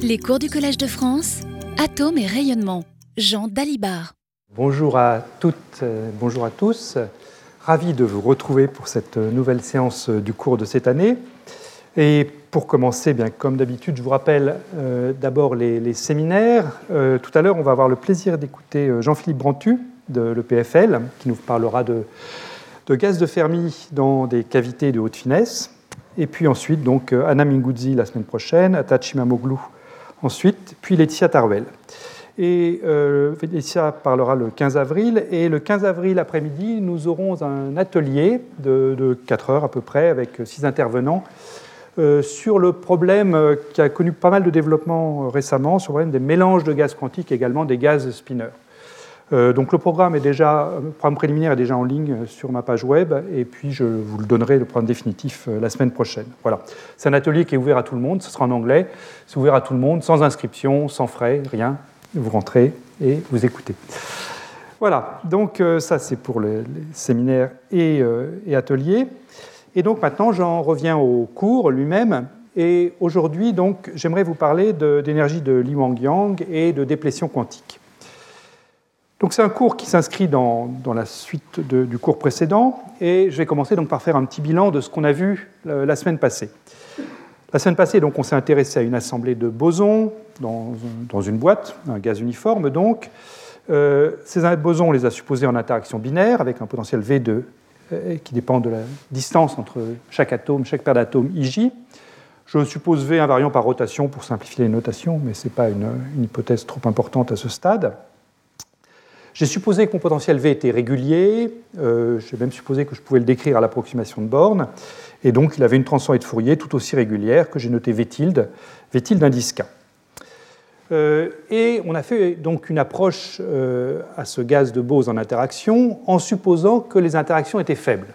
Les cours du Collège de France, Atomes et rayonnement. Jean Dalibard. Bonjour à toutes, euh, bonjour à tous. Ravi de vous retrouver pour cette nouvelle séance du cours de cette année. Et pour commencer, bien comme d'habitude, je vous rappelle euh, d'abord les, séminaires. Euh, tout à l'heure, on va avoir le plaisir d'écouter Jean-Philippe Brantu de l'EPFL, qui nous parlera de, gaz de Fermi dans des cavités de haute finesse. Et puis ensuite, donc, Anna Minguzzi la semaine prochaine, Atachi Mamoglu ensuite, puis Laetitia Tarwell. Et euh, Laetitia parlera le 15 avril. Et le 15 avril après-midi, nous aurons un atelier de, 4 heures à peu près avec six intervenants euh, sur le problème euh, qui a connu pas mal de développement récemment, sur le problème des mélanges de gaz quantiques, également des gaz spinners. Euh, donc le programme est déjà, programme préliminaire est déjà en ligne sur ma page web, et puis je vous le donnerai le programme définitif euh, la semaine prochaine. Voilà. C'est un atelier qui est ouvert à tout le monde, ce sera en anglais, c'est ouvert à tout le monde, sans inscription, sans frais, rien. Vous rentrez et vous écoutez. Voilà, donc euh, ça c'est pour les, séminaires et, ateliers. Et donc maintenant j'en reviens au cours lui-même. Et aujourd'hui donc j'aimerais vous parler d'énergie de, de Li Wang-Yang et de déplétion quantique. Donc c'est un cours qui s'inscrit dans, la suite du cours précédent et je vais commencer donc par faire un petit bilan de ce qu'on a vu euh, la semaine passée. La semaine passée, donc, on s'est intéressé à une assemblée de bosons dans, une boîte, un gaz uniforme donc. Euh, ces bosons, on les a supposés en interaction binaire avec un potentiel V2 euh, qui dépend de la distance entre chaque atome, chaque paire d'atomes IJ. Je suppose V invariant par rotation pour simplifier les notations, mais ce n'est pas une hypothèse trop importante à ce stade. J'ai supposé que mon potentiel V était régulier, euh, j'ai même supposé que je pouvais le décrire à l'approximation de borne, et donc il avait une transformée de Fourier tout aussi régulière que j'ai noté V tilde, V tilde indice K. Euh, et on a fait donc une approche euh, à ce gaz de Bose en interaction en supposant que les interactions étaient faibles.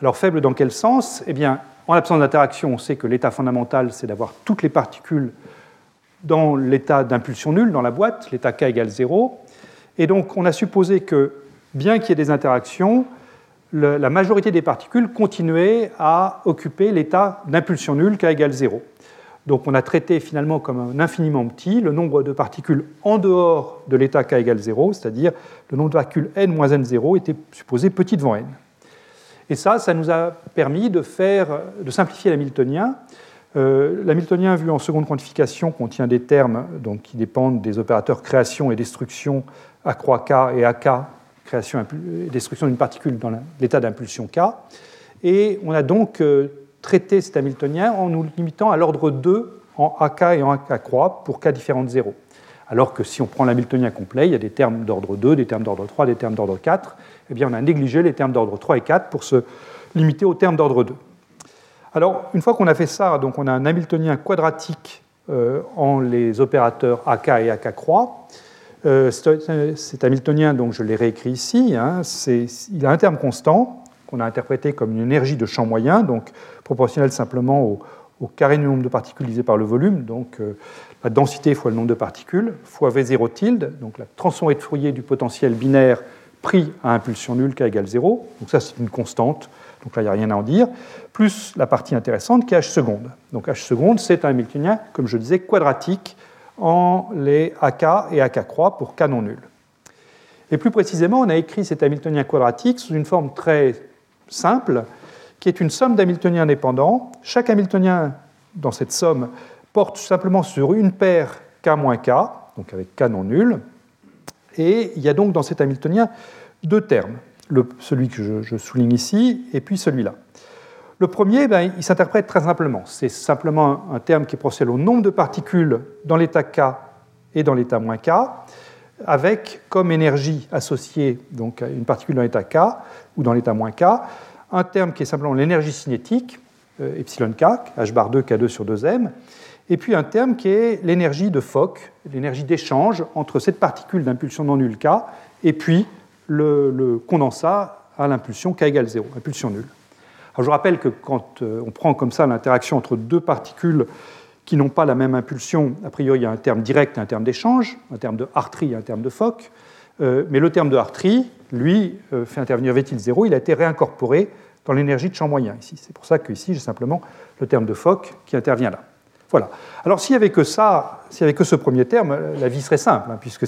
Alors faibles dans quel sens? Eh bien, en l'absence d'interaction, on sait que l'état fondamental, c'est d'avoir toutes les particules dans l'état d'impulsion nulle dans la boîte, l'état K égale 0. Et donc, on a supposé que, bien qu'il y ait des interactions, la majorité des particules continuaient à occuper l'état d'impulsion nulle K égale 0. Donc on a traité finalement comme un infiniment petit le nombre de particules en dehors de l'état K égale 0, c'est-à-dire le nombre de particules n moins n0 était supposé petit devant n. Et ça, ça nous a permis de, faire, de simplifier l'hamiltonien. Euh, l'hamiltonien vu en seconde quantification contient des termes donc, qui dépendent des opérateurs création et destruction a croix K et AK, création destruction d'une particule dans l'état d'impulsion K. Et on a donc euh, traité cet Hamiltonien en nous limitant à l'ordre 2 en AK et en AK croix pour K différent de 0. Alors que si on prend l'Hamiltonien complet, il y a des termes d'ordre 2, des termes d'ordre 3, des termes d'ordre 4. Eh bien, on a négligé les termes d'ordre 3 et 4 pour se limiter aux termes d'ordre 2. Alors, une fois qu'on a fait ça, donc on a un Hamiltonien quadratique euh, en les opérateurs AK et AK croix. Euh, cet Hamiltonien, donc je l'ai réécrit ici, hein, il a un terme constant qu'on a interprété comme une énergie de champ moyen, donc proportionnelle simplement au, carré du nombre de particules divisé par le volume, donc euh, la densité fois le nombre de particules, fois V0 tilde, donc la transformée de Fourier du potentiel binaire pris à impulsion nulle K égale 0, donc ça c'est une constante, donc là il n'y a rien à en dire, plus la partie intéressante qui est H seconde. Donc H seconde c'est un Hamiltonien, comme je disais, quadratique, en les AK et AK croix pour K non nul. Et plus précisément, on a écrit cet Hamiltonien quadratique sous une forme très simple, qui est une somme d'Hamiltoniens indépendants. Chaque Hamiltonien dans cette somme porte simplement sur une paire K moins K, donc avec K non nul. Et il y a donc dans cet Hamiltonien deux termes, celui que je souligne ici et puis celui-là. Le premier, ben, il s'interprète très simplement. C'est simplement un terme qui proportionnel au nombre de particules dans l'état K et dans l'état moins K, avec comme énergie associée donc, une particule dans l'état K ou dans l'état moins K, un terme qui est simplement l'énergie cinétique, euh, epsilon K, H bar 2, K2 sur 2M, et puis un terme qui est l'énergie de Fock, l'énergie d'échange entre cette particule d'impulsion non nulle K et puis le, le condensat à l'impulsion K égale 0, impulsion nulle je vous rappelle que quand euh, on prend comme ça l'interaction entre deux particules qui n'ont pas la même impulsion, a priori il y a un terme direct et un terme d'échange, un terme de Hartree et un terme de Fock, euh, mais le terme de Hartree, lui, euh, fait intervenir V 0, il a été réincorporé dans l'énergie de champ moyen ici. C'est pour ça qu'ici j'ai simplement le terme de Fock qui intervient là. Voilà. Alors s'il n'y avait que ça, s'il n'y avait que ce premier terme, la vie serait simple, hein, puisque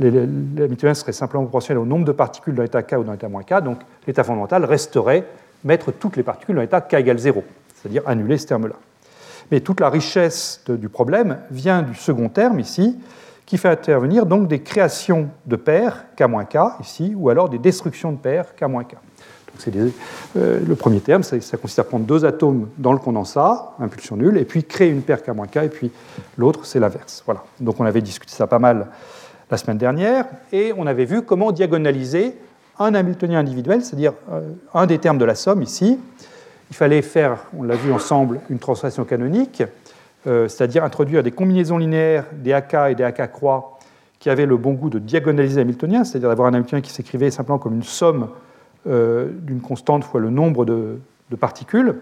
l'Hamiltonien serait simplement proportionnel au nombre de particules dans l'état K ou dans l'état moins K, donc l'état fondamental resterait mettre toutes les particules dans l'état K égale 0, c'est-à-dire annuler ce terme-là. Mais toute la richesse du problème vient du second terme ici, qui fait intervenir donc des créations de paires K-K ici, ou alors des destructions de paires K-K. C'est euh, le premier terme, ça, consiste à prendre deux atomes dans le condensat, impulsion nulle, et puis créer une paire K-K, et puis l'autre, c'est l'inverse. Voilà. Donc on avait discuté ça pas mal la semaine dernière, et on avait vu comment diagonaliser un Hamiltonien individuel, c'est-à-dire euh, un des termes de la somme ici. Il fallait faire, on l'a vu ensemble, une translation canonique, euh, c'est-à-dire introduire des combinaisons linéaires des AK et des AK croix qui avaient le bon goût de diagonaliser l'Hamiltonien, c'est-à-dire d'avoir un Hamiltonien qui s'écrivait simplement comme une somme euh, d'une constante fois le nombre de, particules,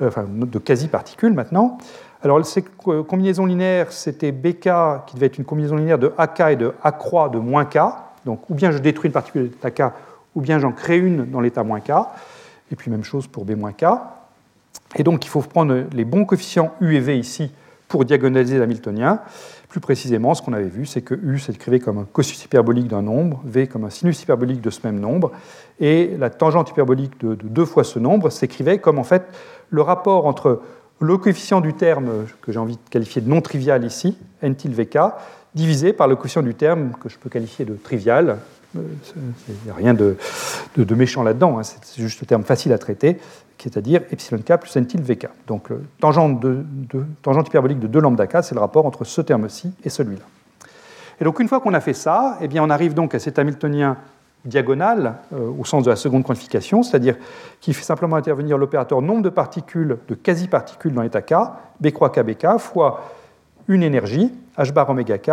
enfin de quasi-particules maintenant. Alors ces combinaisons linéaires, c'était BK qui devait être une combinaison linéaire de AK et de A croix de moins K. Donc ou bien je détruis une particule de l'état K, ou bien j'en crée une dans l'état moins K. Et puis même chose pour B moins K. Et donc il faut prendre les bons coefficients U et V ici pour diagonaliser l'hamiltonien. Plus précisément, ce qu'on avait vu, c'est que U s'écrivait comme un cosinus hyperbolique d'un nombre, V comme un sinus hyperbolique de ce même nombre, et la tangente hyperbolique de, deux fois ce nombre s'écrivait comme en fait le rapport entre le coefficient du terme que j'ai envie de qualifier de non trivial ici, n til vk, divisé par le coefficient du terme que je peux qualifier de trivial. Il n'y a rien de, méchant là-dedans, hein, c'est juste un terme facile à traiter, c'est-à-dire epsilon k plus n tilde vk. Donc le tangente, hyperbolique de 2 lambda k, c'est le rapport entre ce terme-ci et celui-là. Et donc une fois qu'on a fait ça, eh bien on arrive donc à cet Hamiltonien diagonal euh, au sens de la seconde quantification, c'est-à-dire qui fait simplement intervenir l'opérateur nombre de particules, de quasi-particules dans l'état k, b croix k bk, fois une énergie, h bar oméga k.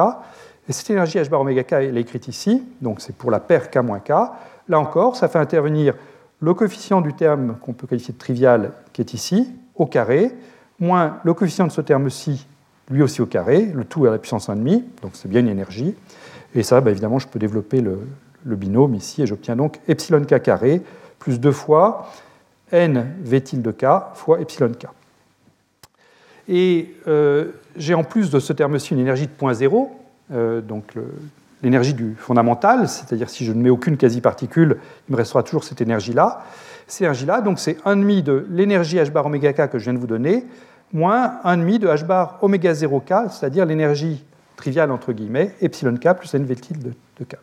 Et cette énergie h bar oméga k, elle est écrite ici, donc c'est pour la paire k moins k. Là encore, ça fait intervenir le coefficient du terme qu'on peut qualifier de trivial, qui est ici, au carré, moins le coefficient de ce terme-ci, lui aussi au carré, le tout à la puissance 1,5, donc c'est bien une énergie. Et ça, bah, évidemment, je peux développer le, binôme ici, et j'obtiens donc epsilon k carré plus deux fois n v tilde k fois epsilon k. Et euh, j'ai en plus de ce terme-ci une énergie de point zéro, euh, donc l'énergie du fondamental, c'est-à-dire si je ne mets aucune quasi-particule, il me restera toujours cette énergie-là. Cette énergie-là, donc c'est 1,5 de l'énergie h bar oméga k que je viens de vous donner, moins 1,5 de h bar oméga 0 k, c'est-à-dire l'énergie triviale entre guillemets, epsilon k plus n tilde de k.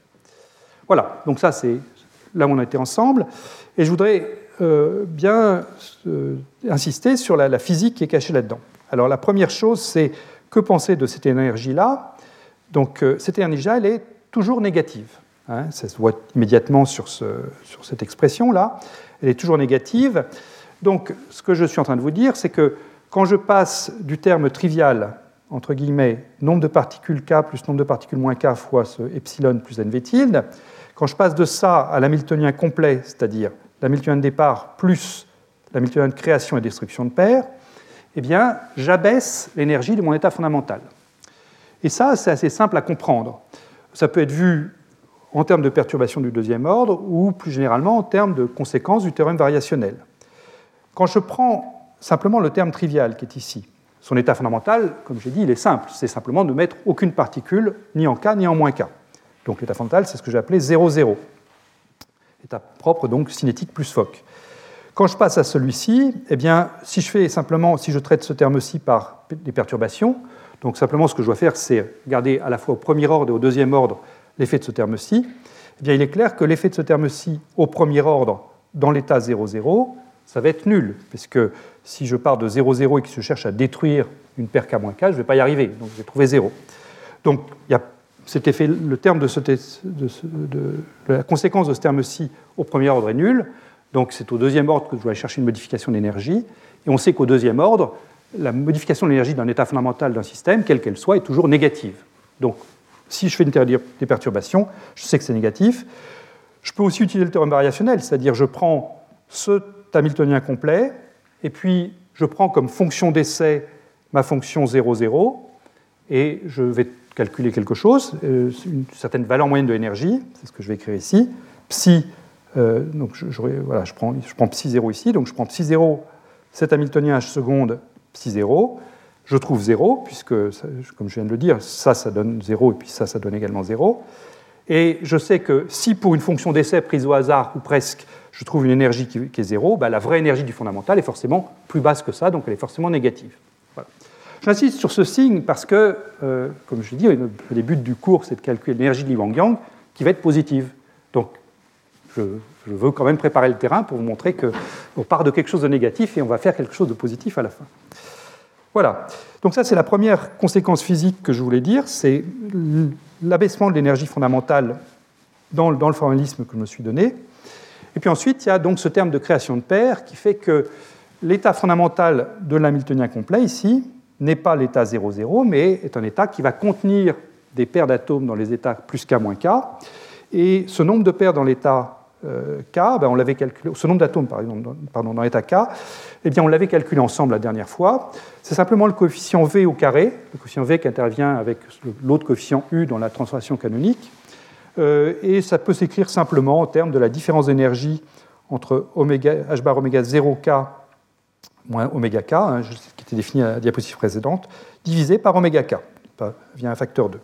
Voilà, donc ça c'est là où on a été ensemble. Et je voudrais euh, bien euh, insister sur la, physique qui est cachée là-dedans. Alors la première chose, c'est que penser de cette énergie-là donc euh, cette énergie-là, elle est toujours négative. Hein. ça se voit immédiatement sur, cette expression-là. Elle est toujours négative. Donc ce que je suis en train de vous dire, c'est que quand je passe du terme trivial, entre guillemets, nombre de particules k plus nombre de particules moins k fois ce epsilon plus nv tilde, quand je passe de ça à l'hamiltonien complet, c'est-à-dire l'hamiltonien de départ plus l'hamiltonien de création et destruction de paires, eh bien, j'abaisse l'énergie de mon état fondamental. Et ça, c'est assez simple à comprendre. Ça peut être vu en termes de perturbation du deuxième ordre ou plus généralement en termes de conséquences du théorème variationnel. Quand je prends simplement le terme trivial qui est ici, son état fondamental, comme j'ai dit, il est simple. C'est simplement de mettre aucune particule ni en K ni en moins K. Donc l'état fondamental, c'est ce que j'ai appelé 0,0. État propre, donc cinétique plus Fock. Quand je passe à celui-ci, eh bien, si je fais simplement, si je traite ce terme-ci par des perturbations, donc simplement, ce que je dois faire, c'est regarder à la fois au premier ordre et au deuxième ordre l'effet de ce terme-ci. Eh bien, il est clair que l'effet de ce terme-ci au premier ordre, dans l'état 0,0, ça va être nul, puisque si je pars de 0,0 et que je cherche à détruire une paire K-K, je ne vais pas y arriver, donc je vais trouver 0. Donc, il y a cet effet, le terme de, la conséquence de ce terme-ci au premier ordre est nul, donc c'est au deuxième ordre que je dois aller chercher une modification d'énergie, et on sait qu'au deuxième ordre, la modification de l'énergie d'un état fondamental d'un système, quelle qu'elle soit, est toujours négative. Donc, si je fais une des perturbations, je sais que c'est négatif. Je peux aussi utiliser le théorème variationnel, c'est-à-dire je prends ce Hamiltonien complet, et puis je prends comme fonction d'essai ma fonction 0, 0, et je vais calculer quelque chose, euh, une certaine valeur moyenne de l'énergie, c'est ce que je vais écrire ici, psi, euh, donc je, voilà, prends, je prends psi 0 ici, donc je prends psi 0, cet Hamiltonien h seconde psi 0, je trouve 0, puisque, comme je viens de le dire, ça, ça donne 0, et puis ça, ça donne également 0. Et je sais que si pour une fonction d'essai prise au hasard, ou presque, je trouve une énergie qui, est 0, bah, la vraie énergie du fondamental est forcément plus basse que ça, donc elle est forcément négative. J'insiste sur ce signe parce que, euh, comme je l'ai dit, le début du cours, c'est de calculer l'énergie de Li Wang-Yang qui va être positive. Donc, je, veux quand même préparer le terrain pour vous montrer qu'on part de quelque chose de négatif et on va faire quelque chose de positif à la fin. Voilà. Donc ça, c'est la première conséquence physique que je voulais dire, c'est l'abaissement de l'énergie fondamentale dans, le formalisme que je me suis donné. Et puis ensuite, il y a donc ce terme de création de paires qui fait que l'état fondamental de l'Hamiltonien complet, ici, n'est pas l'état 0,0, mais est un état qui va contenir des paires d'atomes dans les états plus K moins K. Et ce nombre de paires dans l'état K, ben on l'avait calculé, ce nombre d'atomes pardon, dans l'état K, eh bien on l'avait calculé ensemble la dernière fois. C'est simplement le coefficient V au carré, le coefficient V qui intervient avec l'autre coefficient U dans la transformation canonique. Euh, et ça peut s'écrire simplement en termes de la différence d'énergie entre h bar oméga 0K moins oméga K, hein, qui était défini à la diapositive précédente, divisé par oméga K, via un facteur 2.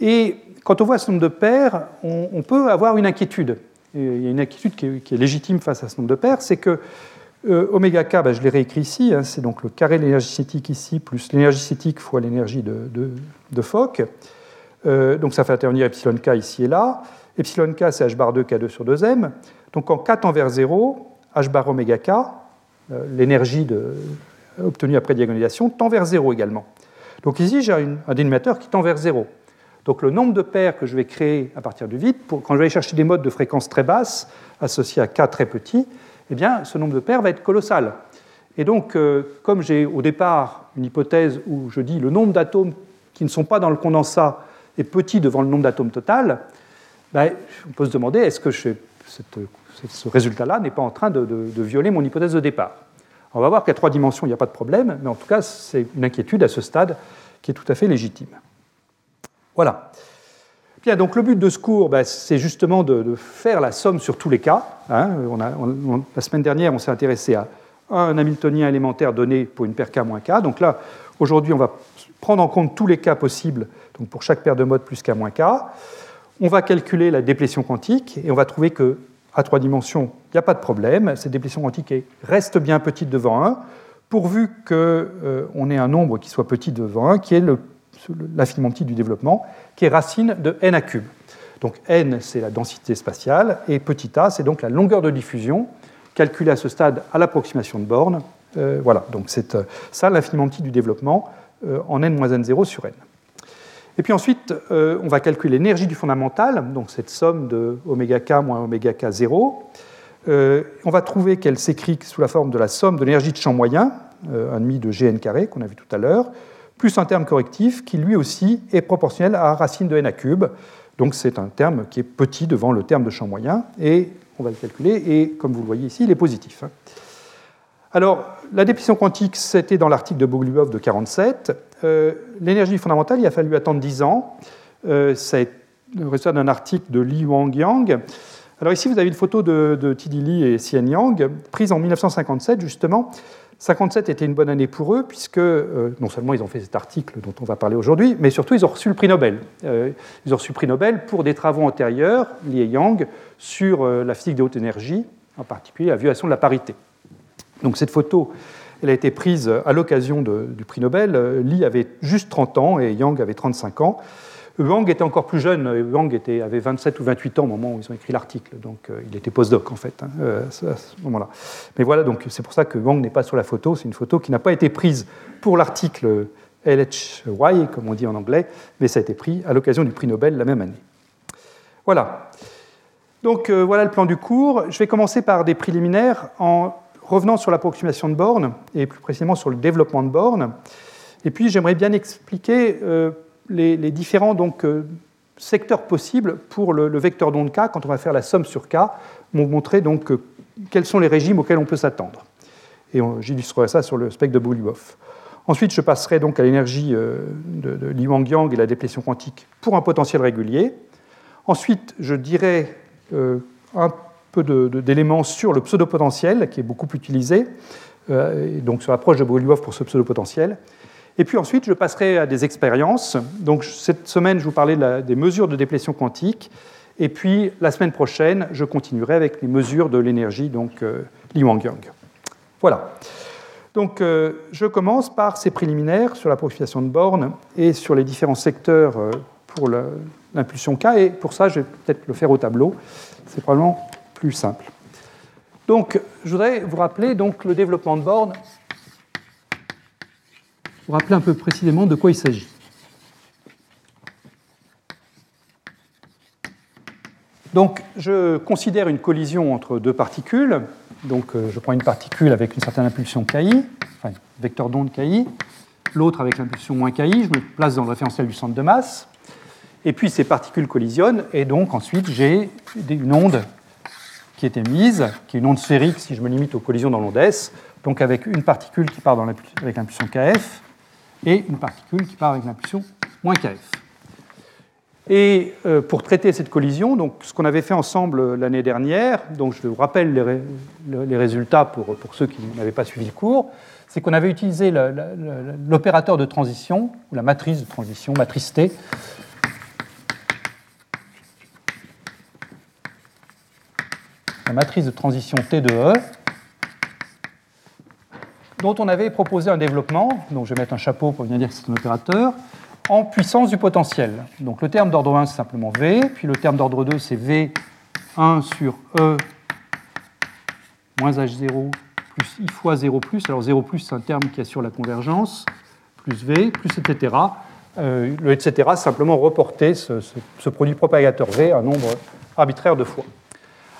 Et quand on voit ce nombre de paires, on peut avoir une inquiétude il y a une inquiétude qui est, légitime face à ce nombre de paires, c'est que euh, bah, je l'ai réécrit ici, hein, c'est donc le carré de l'énergie cinétique ici, plus l'énergie cinétique fois l'énergie de, de, Fock. Euh, donc ça fait intervenir epsilon k ici et là. Epsilon k, c'est h bar 2 k2 sur 2m. Donc en k tend vers 0, h bar oméga k, euh, l'énergie obtenue après diagonalisation, tend vers 0 également. Donc ici, j'ai un dénominateur qui tend vers 0. Donc le nombre de paires que je vais créer à partir du vide, quand je vais aller chercher des modes de fréquence très basse associés à k très petits, eh bien, ce nombre de paires va être colossal. Et donc, euh, comme j'ai au départ une hypothèse où je dis le nombre d'atomes qui ne sont pas dans le condensat est petit devant le nombre d'atomes total, ben, on peut se demander est-ce que ce résultat-là n'est pas en train de, violer mon hypothèse de départ? On va voir qu'à trois dimensions, il n'y a pas de problème, mais en tout cas, c'est une inquiétude à ce stade qui est tout à fait légitime. Voilà. Bien, donc le but de ce cours, ben, c'est justement de, faire la somme sur tous les cas. Hein. la semaine dernière, on s'est intéressé à un Hamiltonien élémentaire donné pour une paire K moins K. Donc là, aujourd'hui, on va prendre en compte tous les cas possibles, donc pour chaque paire de modes plus K moins K. On va calculer la déplétion quantique et on va trouver que à trois dimensions, il n'y a pas de problème. Cette déplétion quantique reste bien petite devant 1, pourvu qu'on euh, ait un nombre qui soit petit devant 1, qui est le l'infiniment petit du développement, qui est racine de n à cube. Donc n, c'est la densité spatiale, et petit a, c'est donc la longueur de diffusion, calculée à ce stade à l'approximation de borne. Euh, voilà, donc c'est euh, ça l'infiniment petit du développement euh, en n-n0 sur n. Et puis ensuite, on va calculer l'énergie du fondamental, donc cette somme de oméga k moins oméga k 0. on va trouver qu'elle s'écrit sous la forme de la somme de l'énergie de champ moyen, un demi de gn carré qu'on a vu tout à l'heure, plus un terme correctif qui lui aussi est proportionnel à racine de n à cube. Donc c'est un terme qui est petit devant le terme de champ moyen, et on va le calculer, et comme vous le voyez ici, il est positif. Alors, la déplétion quantique, c'était dans l'article de Bogoliubov de 47. Euh, l'énergie fondamentale, il a fallu attendre 10 ans. Euh, c'est le résultat d'un article de Li Wang Yang. Alors ici, vous avez une photo de, de T.D. Li et Xian Yang, prise en 1957, justement, 57 était une bonne année pour eux, puisque euh, non seulement ils ont fait cet article dont on va parler aujourd'hui, mais surtout ils ont reçu le prix Nobel. Euh, ils ont reçu le prix Nobel pour des travaux antérieurs, Li et Yang, sur euh, la physique des hautes énergies, en particulier la violation de la parité. Donc cette photo, elle a été prise à l'occasion du prix Nobel. Li avait juste 30 ans et Yang avait 35 ans. Wang était encore plus jeune, Wang était, avait 27 ou 28 ans au moment où ils ont écrit l'article, donc euh, il était postdoc en fait, hein, euh, à ce moment-là. Mais voilà, donc c'est pour ça que Wang n'est pas sur la photo, c'est une photo qui n'a pas été prise pour l'article LHY, comme on dit en anglais, mais ça a été pris à l'occasion du prix Nobel la même année. Voilà. Donc euh, voilà le plan du cours. Je vais commencer par des préliminaires en revenant sur l'approximation de bornes, et plus précisément sur le développement de bornes. Et puis j'aimerais bien expliquer les, différents donc, euh, secteurs possibles pour le, vecteur d'onde K, quand on va faire la somme sur K, vont montrer donc euh, quels sont les régimes auxquels on peut s'attendre. Et j'illustrerai ça sur le spectre de Bouliboff. Ensuite, je passerai donc à l'énergie euh, de, de Li Wang-Yang et la déplétion quantique pour un potentiel régulier. Ensuite, je dirai un peu d'éléments sur le pseudo-potentiel, qui est beaucoup utilisé, donc sur l'approche de Bogoliubov pour ce pseudo-potentiel. Et puis ensuite, je passerai à des expériences. Donc cette semaine, je vous parlais des mesures de déplétion quantique. Et puis la semaine prochaine, je continuerai avec les mesures de l'énergie, donc euh, Li Wang-Yang. Voilà. Donc euh, je commence par ces préliminaires sur la purification de bornes et sur les différents secteurs euh, pour l'impulsion K. Et pour ça, je vais peut-être le faire au tableau. C'est probablement plus simple. Donc je voudrais vous rappeler donc, le développement de bornes vous rappeler un peu précisément de quoi il s'agit. Donc, je considère une collision entre deux particules. Donc, euh, je prends une particule avec une certaine impulsion KI, enfin, vecteur d'onde KI, l'autre avec l'impulsion moins KI. Je me place dans le référentiel du centre de masse. Et puis, ces particules collisionnent. Et donc, ensuite, j'ai une onde qui est émise, qui est une onde sphérique si je me limite aux collisions dans l'onde S. Donc, avec une particule qui part avec l'impulsion KF et une particule qui part avec l'impulsion moins kf. Et euh, pour traiter cette collision, donc, ce qu'on avait fait ensemble l'année dernière, donc je vous rappelle les, résultats pour, pour, ceux qui n'avaient pas suivi le cours, c'est qu'on avait utilisé l'opérateur de transition, ou la matrice de transition, matrice T, la matrice de transition T de E, dont on avait proposé un développement, donc je vais mettre un chapeau pour bien dire que c'est un opérateur, en puissance du potentiel. Donc le terme d'ordre 1, c'est simplement V, puis le terme d'ordre 2, c'est V1 sur E moins H0 plus I fois 0 plus. Alors 0 plus, c'est un terme qui assure la convergence, plus V, plus etc. Euh, le etc, simplement reporter ce, ce, produit propagateur V un nombre arbitraire de fois.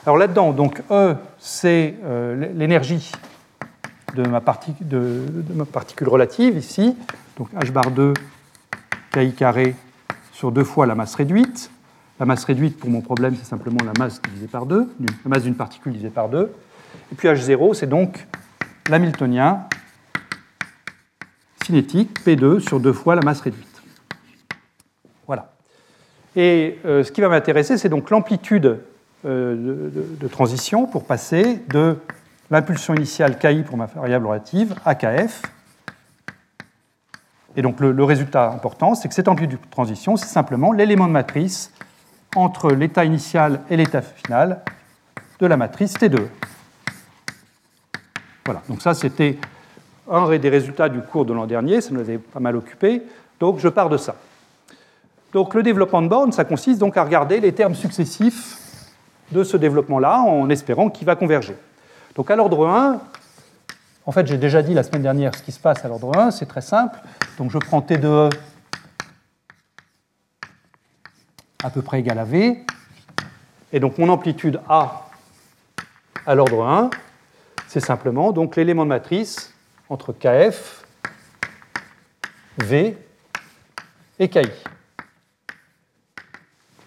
Alors là-dedans, donc E, c'est euh, l'énergie de ma, particule relative ici, donc h bar 2 ki carré sur deux fois la masse réduite. La masse réduite pour mon problème, c'est simplement la masse divisée par 2, la masse d'une particule divisée par 2. Et puis h0, c'est donc l'hamiltonien cinétique P2 sur deux fois la masse réduite. Voilà. Et euh, ce qui va m'intéresser, c'est donc l'amplitude euh, de, transition pour passer de l'impulsion initiale KI pour ma variable relative, AKF. Et donc le, résultat important, c'est que cette amplitude de transition, c'est simplement l'élément de matrice entre l'état initial et l'état final de la matrice T2. Voilà, donc ça c'était un des résultats du cours de l'an dernier, ça nous avait pas mal occupé, donc je pars de ça. Donc le développement de borne, ça consiste donc à regarder les termes successifs de ce développement-là en espérant qu'il va converger. Donc à l'ordre 1, en fait j'ai déjà dit la semaine dernière ce qui se passe à l'ordre 1, c'est très simple. Donc je prends T de E à peu près égal à V, et donc mon amplitude A à l'ordre 1, c'est simplement donc l'élément de matrice entre KF, V et KI.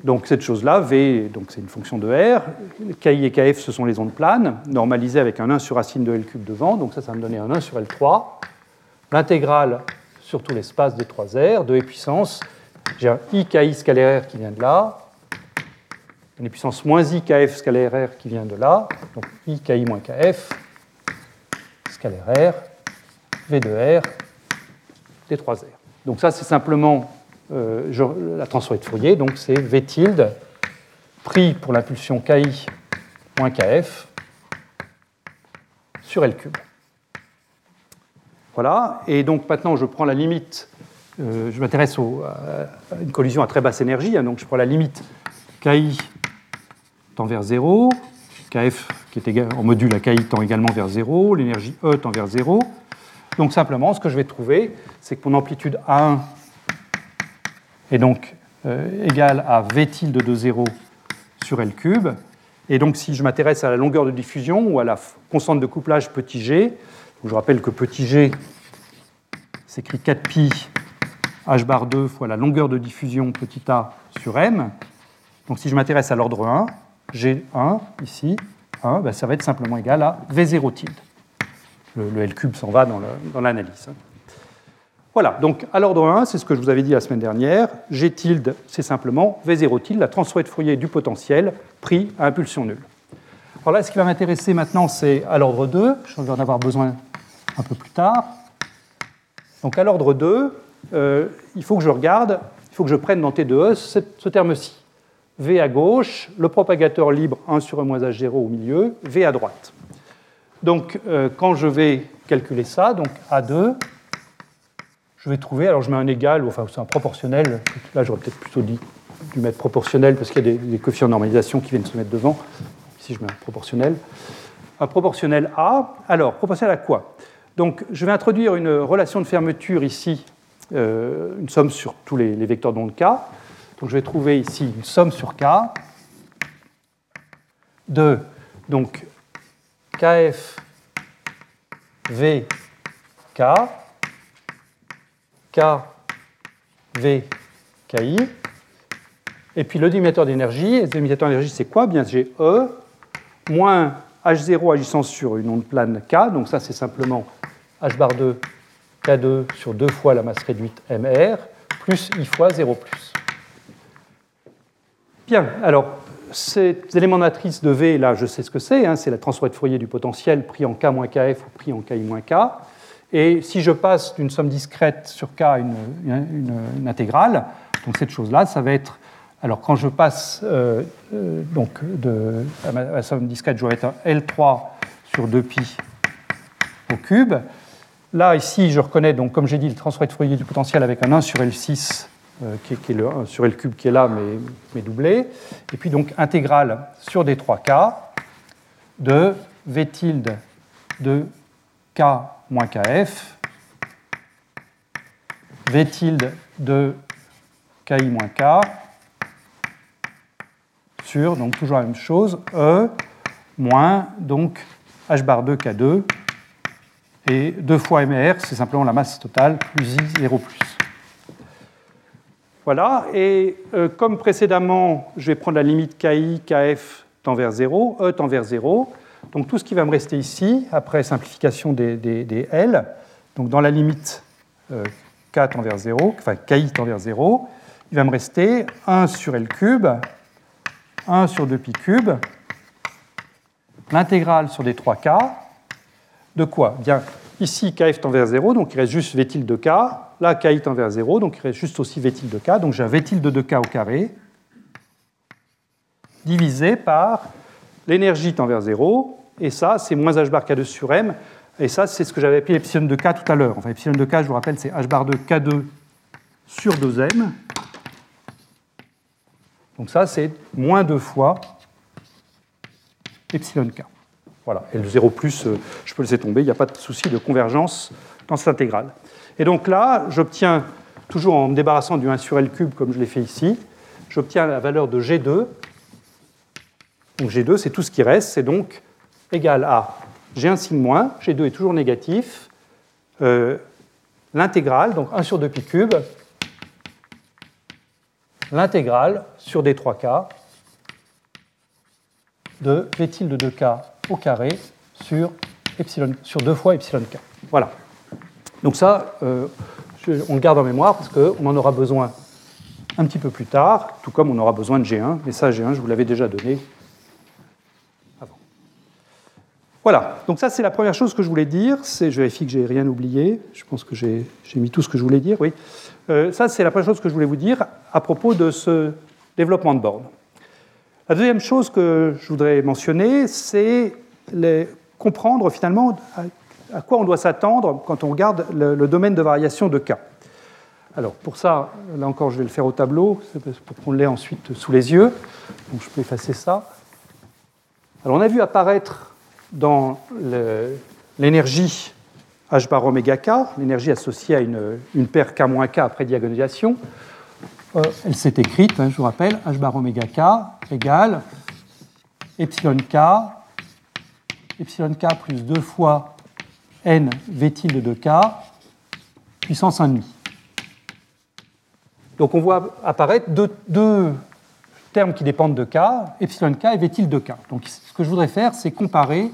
Donc cette chose-là, V, c'est une fonction de R. KI et KF, ce sont les ondes planes, normalisées avec un 1 sur racine de L cube devant. Donc ça, ça va me donner un 1 sur L3. L'intégrale sur tout l'espace des 3 R, 2 et puissance. J'ai un IKI scalaire R qui vient de là. Une puissance moins IKF scalaire R qui vient de là. Donc IKI moins KF scalaire R, V de R, des 3 R. Donc ça, c'est simplement euh, la transformée de Fourier, donc c'est V tilde pris pour l'impulsion KI moins KF sur L cube. Voilà, et donc maintenant je prends la limite, euh, je m'intéresse à une collision à très basse énergie, hein, donc je prends la limite KI tend vers 0, KF qui est égal, en module à KI tend également vers 0, l'énergie E tend vers 0. Donc simplement, ce que je vais trouver, c'est que mon amplitude A1 est donc euh, égal à V tilde de 0 sur L cube. Et donc si je m'intéresse à la longueur de diffusion ou à la constante de couplage petit g, je rappelle que petit g s'écrit 4pi h bar 2 fois la longueur de diffusion petit a sur m. Donc si je m'intéresse à l'ordre 1, G1 ici, 1, ben, ça va être simplement égal à V0 tilde. Le, L cube s'en va dans l'analyse. Voilà, donc à l'ordre 1, c'est ce que je vous avais dit la semaine dernière. G tilde, c'est simplement V0 tilde, la transformée de Fourier du potentiel pris à impulsion nulle. Alors là, ce qui va m'intéresser maintenant, c'est à l'ordre 2. Je vais en avoir besoin un peu plus tard. Donc à l'ordre 2, euh, il faut que je regarde, il faut que je prenne dans T2E ce, ce terme-ci. V à gauche, le propagateur libre 1 sur E moins H0 au milieu, V à droite. Donc euh, quand je vais calculer ça, donc A2, je vais trouver, alors je mets un égal, enfin c'est un proportionnel, là j'aurais peut-être plutôt dit, dû mettre proportionnel parce qu'il y a des, coefficients de normalisation qui viennent se mettre devant. Ici je mets un proportionnel. Un proportionnel A, alors proportionnel à quoi? Donc je vais introduire une relation de fermeture ici, euh, une somme sur tous les, les vecteurs d'onde K. Donc je vais trouver ici une somme sur K de donc KF V K K V KI et puis le dénominateur d'énergie, le dénominateur d'énergie c'est quoi? Bien j'ai E moins H0 agissant sur une onde plane K, donc ça c'est simplement H bar 2 K2 sur 2 fois la masse réduite MR plus I fois 0 plus. Bien, alors ces éléments de matrice de V, là, je sais ce que c'est, hein, c'est la transformée de Fourier du potentiel pris en K moins KF ou pris en KI moins K. Et si je passe d'une somme discrète sur K à une, intégrale, donc cette chose-là, ça va être. Alors quand je passe euh, euh, donc à ma, ma somme discrète, j'aurai un L3 sur 2pi au cube. Là, ici, je reconnais, donc, comme j'ai dit, le transfert de Fourier du potentiel avec un 1 sur L6 euh, qui, est, qui, est, le 1 sur L cube qui est là, mais, mais, doublé. Et puis donc intégrale sur des 3K de V tilde de K moins KF, V tilde de KI moins K, sur, donc toujours la même chose, E moins donc H bar 2 K2, et 2 fois MR, c'est simplement la masse totale, plus I 0 plus. Voilà, et euh, comme précédemment, je vais prendre la limite KI, KF tend vers 0, E tend vers 0. Donc tout ce qui va me rester ici, après simplification des, L, donc dans la limite euh, K tend vers 0, enfin KI tend vers 0, il va me rester 1 sur L cube, 1 sur 2pi cube, l'intégrale sur des 3K, de quoi? Bien, ici KF tend vers 0, donc il reste juste V tilde de K, là KI tend vers 0, donc il reste juste aussi V tilde de K, donc j'ai un V tilde de K au carré, divisé par l'énergie tend vers 0, et ça c'est moins H bar K2 sur M, et ça c'est ce que j'avais appelé epsilon de K tout à l'heure. Enfin epsilon de K, je vous rappelle, c'est H bar de K2 sur 2M. Donc ça c'est moins 2 fois epsilon K. Voilà, et le 0 plus, euh, je peux laisser tomber, il n'y a pas de souci de convergence dans cette intégrale. Et donc là, j'obtiens, toujours en me débarrassant du 1 sur L cube comme je l'ai fait ici, j'obtiens la valeur de G2. Donc G2, c'est tout ce qui reste, c'est donc égal à G un signe moins, G2 est toujours négatif, euh, l'intégrale, donc 1 sur 2 pi cube, l'intégrale sur des 3K de V tilde de K au carré sur, epsilon, sur 2 fois epsilon k. Voilà. Donc ça, euh, on le garde en mémoire parce qu'on en aura besoin un petit peu plus tard, tout comme on aura besoin de G1, mais ça, G1, je vous l'avais déjà donné avant. Voilà, donc ça, c'est la première chose que je voulais dire. Je vérifie que j'ai rien oublié. Je pense que j'ai mis tout ce que je voulais dire, oui. Euh, ça, c'est la première chose que je voulais vous dire à propos de ce développement de borne. La deuxième chose que je voudrais mentionner, c'est comprendre finalement à, quoi on doit s'attendre quand on regarde le, domaine de variation de K. Alors pour ça, là encore, je vais le faire au tableau pour qu'on l'ait ensuite sous les yeux. Donc je peux effacer ça. Alors on a vu apparaître dans l'énergie H bar oméga K, l'énergie associée à une, paire K-K après diagonalisation, euh, elle s'est écrite, hein, je vous rappelle, h bar oméga k égale epsilon k, epsilon k plus 2 fois n v tilde de k, puissance 1,5. Donc on voit apparaître deux, termes qui dépendent de k, epsilon k et v tilde de k. Donc ce que je voudrais faire, c'est comparer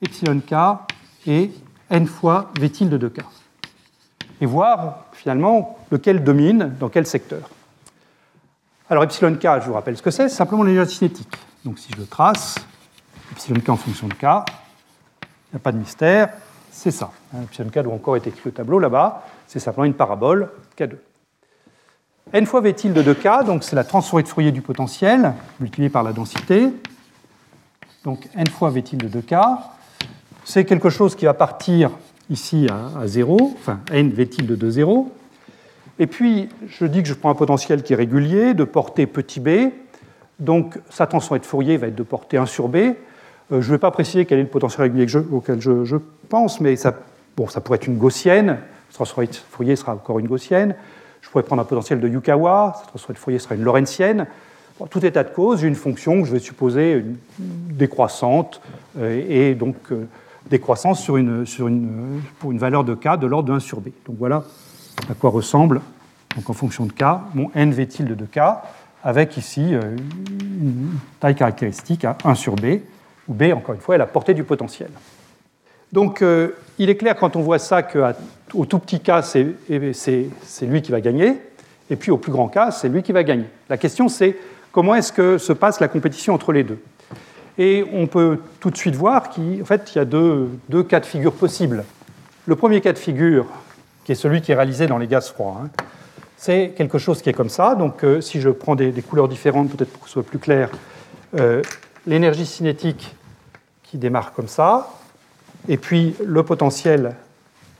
epsilon k et n fois v tilde de k et voir finalement lequel domine dans quel secteur. Alors epsilon k, je vous rappelle ce que c'est, c'est simplement l'énergie cinétique. Donc si je le trace, epsilon k en fonction de k, n'y a pas de mystère, c'est ça. Epsilon k doit encore être écrit au tableau là-bas, c'est simplement une parabole K2. N fois v tilde de k, donc c'est la transformée de Fourier du potentiel, multipliée par la densité. Donc n fois v tilde de k, c'est quelque chose qui va partir ici à, 0, enfin n v tilde de 0. Et puis, je dis que je prends un potentiel qui est régulier, de portée petit b, donc sa transformée de Fourier va être de portée 1 sur b. Euh, je ne vais pas préciser quel est le potentiel régulier auquel je, pense, mais ça, bon, ça pourrait être une gaussienne, transformée de Fourier sera encore une gaussienne. Je pourrais prendre un potentiel de Yukawa, sa transformée de Fourier sera une lorentzienne. Bon, tout état de cause, j'ai une fonction que je vais supposer décroissante, euh, et donc euh, décroissance sur une, sur une, pour une valeur de k de l'ordre de 1 sur b. Donc voilà à quoi ressemble, donc en fonction de k, mon n v tilde de k avec ici euh, une taille caractéristique à 1 sur b, où b, encore une fois, est la portée du potentiel. Donc euh, il est clair quand on voit ça qu'au tout petit cas, eh c'est lui qui va gagner, et puis au plus grand cas, c'est lui qui va gagner. La question c'est comment est-ce que se passe la compétition entre les deux Et on peut tout de suite voir qu'il fait, il y a deux, cas de figure possibles. Le premier cas de figure, qui est celui qui est réalisé dans les gaz froids, hein, c'est quelque chose qui est comme ça. Donc, euh, si je prends des, couleurs différentes, peut-être pour que ce soit plus clair, euh, l'énergie cinétique qui démarre comme ça, et puis le potentiel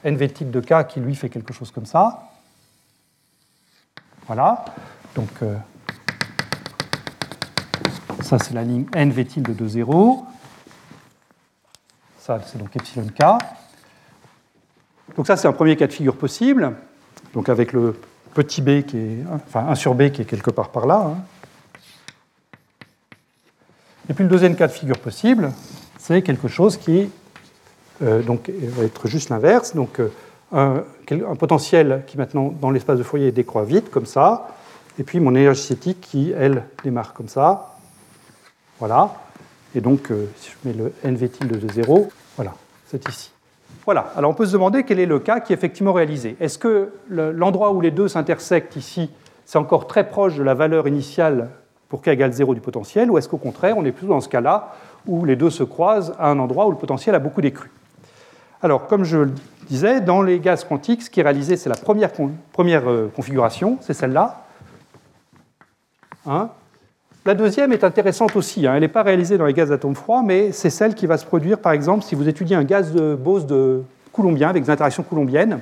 NV de K qui lui fait quelque chose comme ça. Voilà. Donc, euh, ça, c'est la ligne NV de 0. Ça, c'est donc epsilon K. Donc, ça, c'est un premier cas de figure possible. Donc, avec le petit b qui est, enfin 1 sur b qui est quelque part par là. Hein. Et puis le deuxième cas de figure possible, c'est quelque chose qui donc, va être juste l'inverse. Donc euh, un, potentiel qui maintenant dans l'espace de Fourier décroît vite, comme ça, et puis mon énergie cinétique qui, elle, démarre comme ça. Voilà. Et donc, euh, si je mets le NV tilde de 0, voilà, c'est ici. Voilà, alors on peut se demander quel est le cas qui est effectivement réalisé. Est-ce que l'endroit où les deux s'intersectent ici, c'est encore très proche de la valeur initiale pour k égale 0 du potentiel, ou est-ce qu'au contraire, on est plutôt dans ce cas-là où les deux se croisent à un endroit où le potentiel a beaucoup décru? Alors, comme je le disais, dans les gaz quantiques, ce qui est réalisé, c'est la première, euh, configuration, c'est celle-là. Hein la deuxième est intéressante aussi. Hein. Elle n'est pas réalisée dans les gaz d'atomes froids, mais c'est celle qui va se produire, par exemple, si vous étudiez un gaz de Bose de coulombien avec des interactions coulombiennes.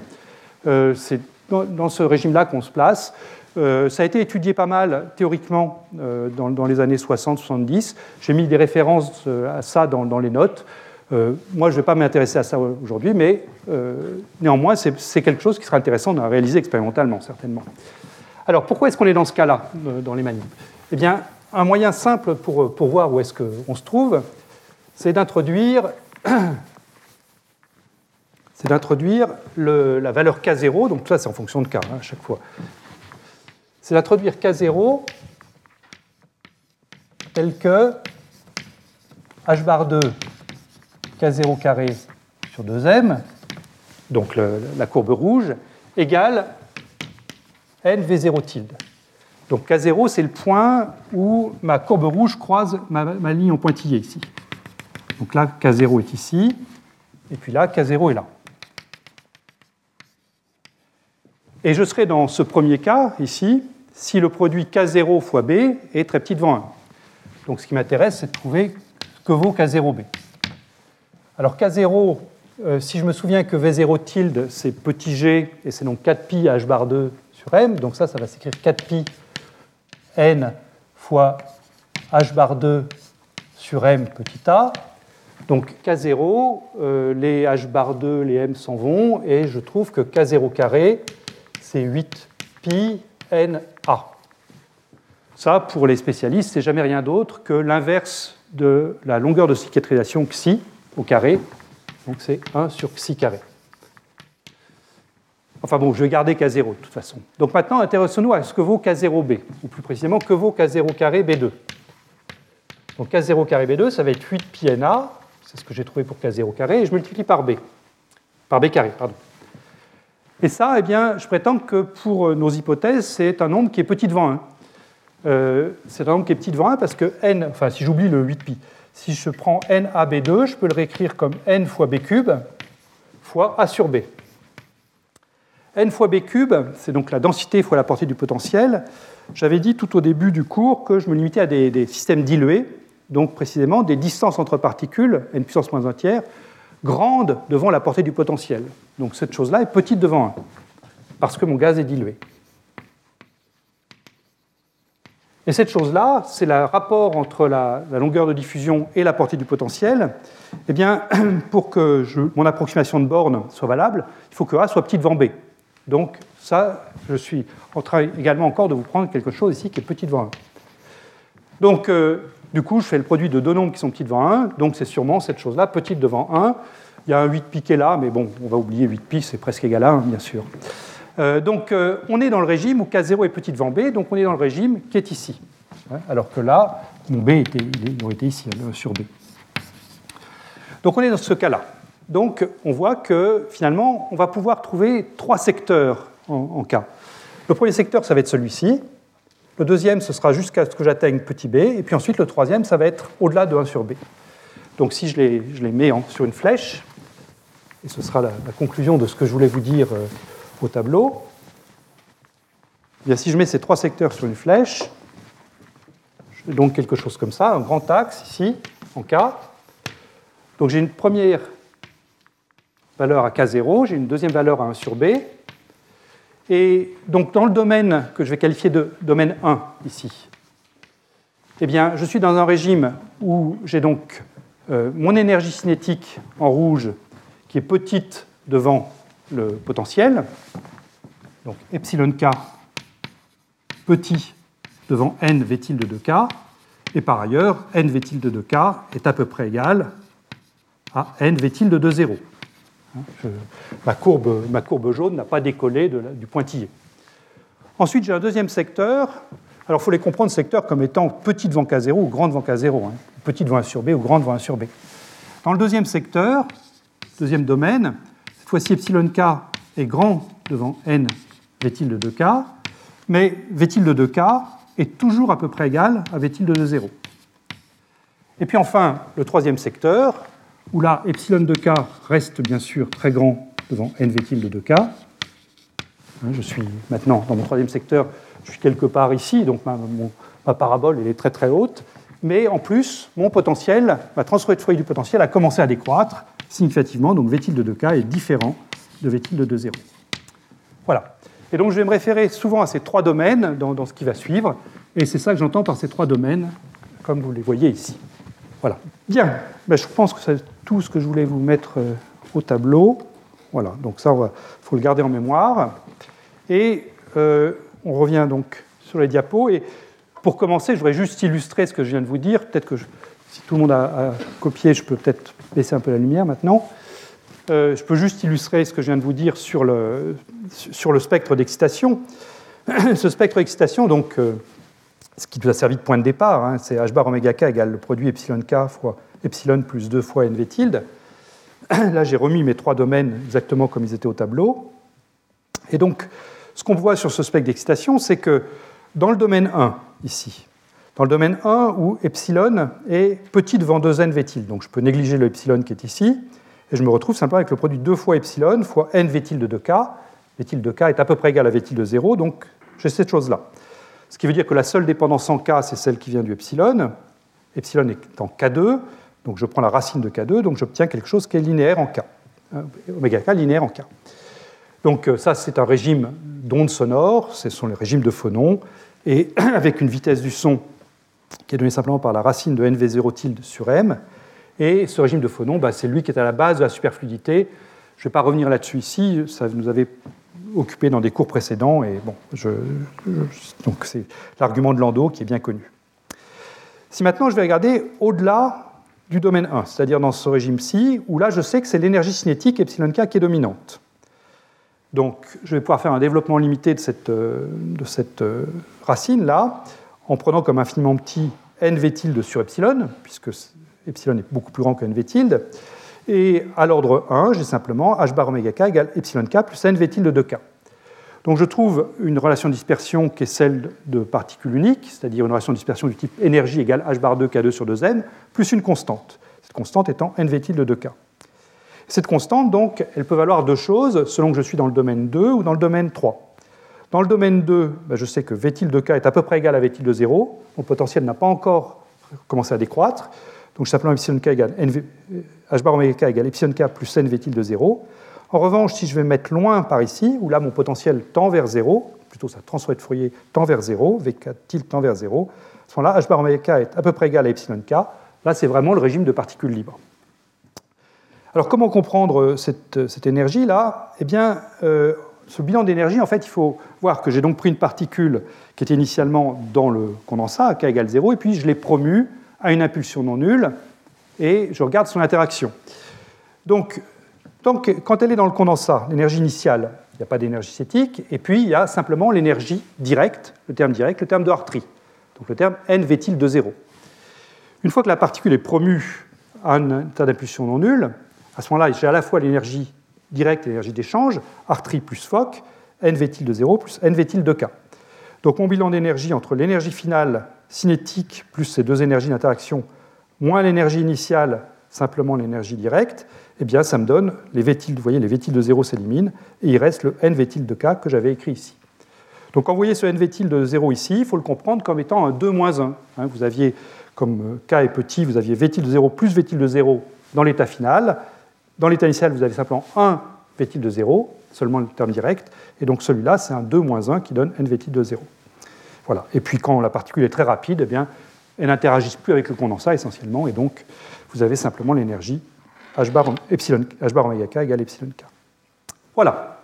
Euh, c'est dans, ce régime-là qu'on se place. Euh, ça a été étudié pas mal théoriquement dans, les années 60-70. J'ai mis des références à ça dans, les notes. Moi, je ne vais pas m'intéresser à ça aujourd'hui, mais néanmoins, c'est quelque chose qui sera intéressant à réaliser expérimentalement, certainement. Alors, pourquoi est-ce qu'on est dans ce cas-là, dans les manips Eh bien, un moyen simple pour, pour voir où est-ce qu'on se trouve, c'est d'introduire c'est d'introduire la valeur K0, donc tout ça c'est en fonction de K hein, à chaque fois. C'est d'introduire K0 tel que h bar 2 K0 carré sur 2m, donc la courbe rouge, égale n V0 tilde. Donc K0, c'est le point où ma courbe rouge croise ma, ligne en pointillé ici. Donc là, K0 est ici, et puis là, K0 est là. Et je serai dans ce premier cas, ici, si le produit K0 fois B est très petit devant 1. Donc ce qui m'intéresse, c'est de trouver que vaut K0B. Alors K0, euh, si je me souviens que V0 tilde, c'est petit g, et c'est donc 4pi h bar 2 sur m, donc ça, ça va s'écrire 4pi n fois h bar 2 sur m petit a. Donc K0, euh, les h bar 2, les m s'en vont, et je trouve que K0 carré, c'est 8 pi n a. Ça, pour les spécialistes, c'est jamais rien d'autre que l'inverse de la longueur de cicatrisation xi au carré. Donc c'est 1 sur xi carré. Enfin bon, je vais garder K0 de toute façon. Donc maintenant, intéressons-nous à ce que vaut K0B, ou plus précisément, que vaut K0 carré B2. Donc K0 carré B2, ça va être 8 pi NA, c'est ce que j'ai trouvé pour K0 carré, et je multiplie par B. Par B carré, pardon. Et ça, eh bien, je prétends que pour nos hypothèses, c'est un nombre qui est petit devant 1. Euh, c'est un nombre qui est petit devant 1 parce que n, enfin si j'oublie le 8pi, si je prends NAB2, je peux le réécrire comme n fois B cube fois A sur B. n fois B cube, c'est donc la densité fois la portée du potentiel. J'avais dit tout au début du cours que je me limitais à des, systèmes dilués, donc précisément des distances entre particules, n puissance moins 1 tiers, grandes devant la portée du potentiel. Donc cette chose-là est petite devant 1, parce que mon gaz est dilué. Et cette chose-là, c'est le rapport entre la, longueur de diffusion et la portée du potentiel. Eh bien, pour que mon approximation de borne soit valable, il faut que A soit petit devant B. Donc ça, je suis en train également encore de vous prendre quelque chose ici qui est petit devant 1. Donc, euh, du coup, je fais le produit de deux nombres qui sont petits devant 1, donc c'est sûrement cette chose-là, petite devant 1. Il y a un 8 pi qui est là, mais bon, on va oublier 8 pi, c'est presque égal à 1, bien sûr. Euh, donc euh, on est dans le régime où K0 est petit devant B, donc on est dans le régime qui est ici. Hein, alors que là, mon B était, aurait été ici, hein, sur B. Donc on est dans ce cas-là. Donc on voit que finalement, on va pouvoir trouver trois secteurs en, en K. Le premier secteur, ça va être celui-ci. Le deuxième, ce sera jusqu'à ce que j'atteigne petit b. Et puis ensuite, le troisième, ça va être au-delà de 1 sur b. Donc si je les, mets sur une flèche, et ce sera la, conclusion de ce que je voulais vous dire euh, au tableau. Eh bien, si je mets ces trois secteurs sur une flèche, j'ai donc quelque chose comme ça, un grand axe ici, en K. Donc j'ai une première valeur à K0, j'ai une deuxième valeur à 1 sur B. Et donc dans le domaine que je vais qualifier de domaine 1 ici, eh bien, je suis dans un régime où j'ai donc euh, mon énergie cinétique en rouge qui est petite devant le potentiel, donc epsilon k petit devant n v tilde de k, et par ailleurs, n v tilde de k est à peu près égal à n v de 0. ma, courbe, ma, courbe, jaune n'a pas décollé du pointillé. Ensuite, j'ai un deuxième secteur. Alors, il faut les comprendre, secteur comme étant petit devant K0 ou grand devant K0. Hein. Petit devant 1 sur B ou grand devant 1 sur B. Dans le deuxième secteur, deuxième domaine, cette fois-ci, epsilon k est grand devant n v tilde de k, mais v tilde de k est toujours à peu près égal à v de 0. Et puis enfin, le troisième secteur, où là, epsilon de k reste bien sûr très grand devant n v tilde de k. Hein, je suis maintenant dans mon troisième secteur, je suis quelque part ici, donc ma, ma parabole elle est très très haute, mais en plus, mon potentiel, ma transformée de Fourier du potentiel a commencé à décroître, significativement, donc V de K est différent de V de 0. Voilà. Et donc je vais me référer souvent à ces trois domaines dans, ce qui va suivre, et c'est ça que j'entends par ces trois domaines, comme vous les voyez ici. Voilà. Bien, ben, je pense que c'est tout ce que je voulais vous mettre euh, au tableau. Voilà, donc ça, il faut le garder en mémoire. Et euh, on revient donc sur les diapos. Et pour commencer, je voudrais juste illustrer ce que je viens de vous dire. Peut-être que si tout le monde a copié, je peux peut-être baisser un peu la lumière maintenant. Euh, je peux juste illustrer ce que je viens de vous dire sur le, sur le spectre d'excitation. ce spectre d'excitation, donc, euh, ce qui nous a servi de point de départ, hein, c'est h bar oméga k égale le produit epsilon k fois epsilon plus 2 fois nv tilde. Là, j'ai remis mes trois domaines exactement comme ils étaient au tableau. Et donc, ce qu'on voit sur ce spectre d'excitation, c'est que dans le domaine 1, ici, dans le domaine 1 où epsilon est petit devant 2n v Donc je peux négliger le epsilon qui est ici, et je me retrouve simplement avec le produit 2 fois epsilon fois n v de k. V de k est à peu près égal à v de 0, donc j'ai cette chose-là. Ce qui veut dire que la seule dépendance en k, c'est celle qui vient du epsilon. Epsilon est en k2, donc je prends la racine de k2, donc j'obtiens quelque chose qui est linéaire en k. Hein, oméga k linéaire en k. Donc euh, ça, c'est un régime d'ondes sonores, ce sont les régimes de phonons, et avec une vitesse du son qui est donné simplement par la racine de NV0 tilde sur M. Et ce régime de phonons, bah, c'est lui qui est à la base de la superfluidité. Je ne vais pas revenir là-dessus ici, ça nous avait occupé dans des cours précédents, et bon, donc c'est l'argument de Landau qui est bien connu. Si maintenant je vais regarder au-delà du domaine 1, c'est-à-dire dans ce régime-ci, où là je sais que c'est l'énergie cinétique epsilon k qui est dominante. Donc je vais pouvoir faire un développement limité de cette, euh, euh, racine-là, en prenant comme infiniment petit nv tilde sur epsilon, puisque epsilon est beaucoup plus grand que nv tilde. Et à l'ordre 1, j'ai simplement h bar oméga k égale epsilon k plus nv tilde de k. Donc je trouve une relation de dispersion qui est celle de particules uniques, c'est-à-dire une relation de dispersion du type énergie égale h bar 2 k2 sur 2n, plus une constante. Cette constante étant n vétil de 2k. Cette constante, donc, elle peut valoir deux choses selon que je suis dans le domaine 2 ou dans le domaine 3. Dans le domaine 2, ben, je sais que v de k est à peu près égal à v de 0. Mon potentiel n'a pas encore commencé à décroître. Donc, simplement epsilon k égale h bar oméga k égale epsilon k plus n v de 0. En revanche, si je vais mettre loin par ici, où là mon potentiel tend vers 0, plutôt sa transformée de Fourier tend vers 0, v4 tilde tend vers 0, à ce moment-là, h bar oméga k est à peu près égal à epsilon k. Là, c'est vraiment le régime de particules libres. Alors comment comprendre euh, cette, cette énergie-là? Eh bien, euh, ce bilan d'énergie, en fait, il faut voir que j'ai donc pris une particule qui était initialement dans le condensat, k égale 0, et puis je l'ai promue à une impulsion non nulle, et je regarde son interaction. Donc, quand elle est dans le condensat, l'énergie initiale, il n'y a pas d'énergie cinétique, et puis il y a simplement l'énergie directe, le terme direct, le terme de Hartree, donc le terme n v-til de 0. Une fois que la particule est promue à un état d'impulsion non nulle, à ce moment-là, j'ai à la fois l'énergie directe et l'énergie d'échange, R3 plus Fock, NV-til de 0 plus NV-til de K. Donc mon bilan d'énergie entre l'énergie finale cinétique plus ces deux énergies d'interaction, moins l'énergie initiale, simplement l'énergie directe, eh bien ça me donne les V-til, vous voyez, les V-til de 0 s'éliminent, et il reste le NV-til de K que j'avais écrit ici. Donc quand vous voyez ce NV-til de 0 ici, il faut le comprendre comme étant un 2 moins 1. Hein. vous aviez, comme K est petit, vous aviez V-til de 0 plus V-til de 0 dans l'état final, dans l'état initial, vous avez simplement 1 v de 0, seulement le terme direct, et donc celui-là, c'est un 2 moins 1 qui donne n v de 0. Voilà. Et puis quand la particule est très rapide, eh bien, elle n'interagit plus avec le condensat essentiellement, et donc vous avez simplement l'énergie h bar, epsilon, h k égale epsilon k. Voilà.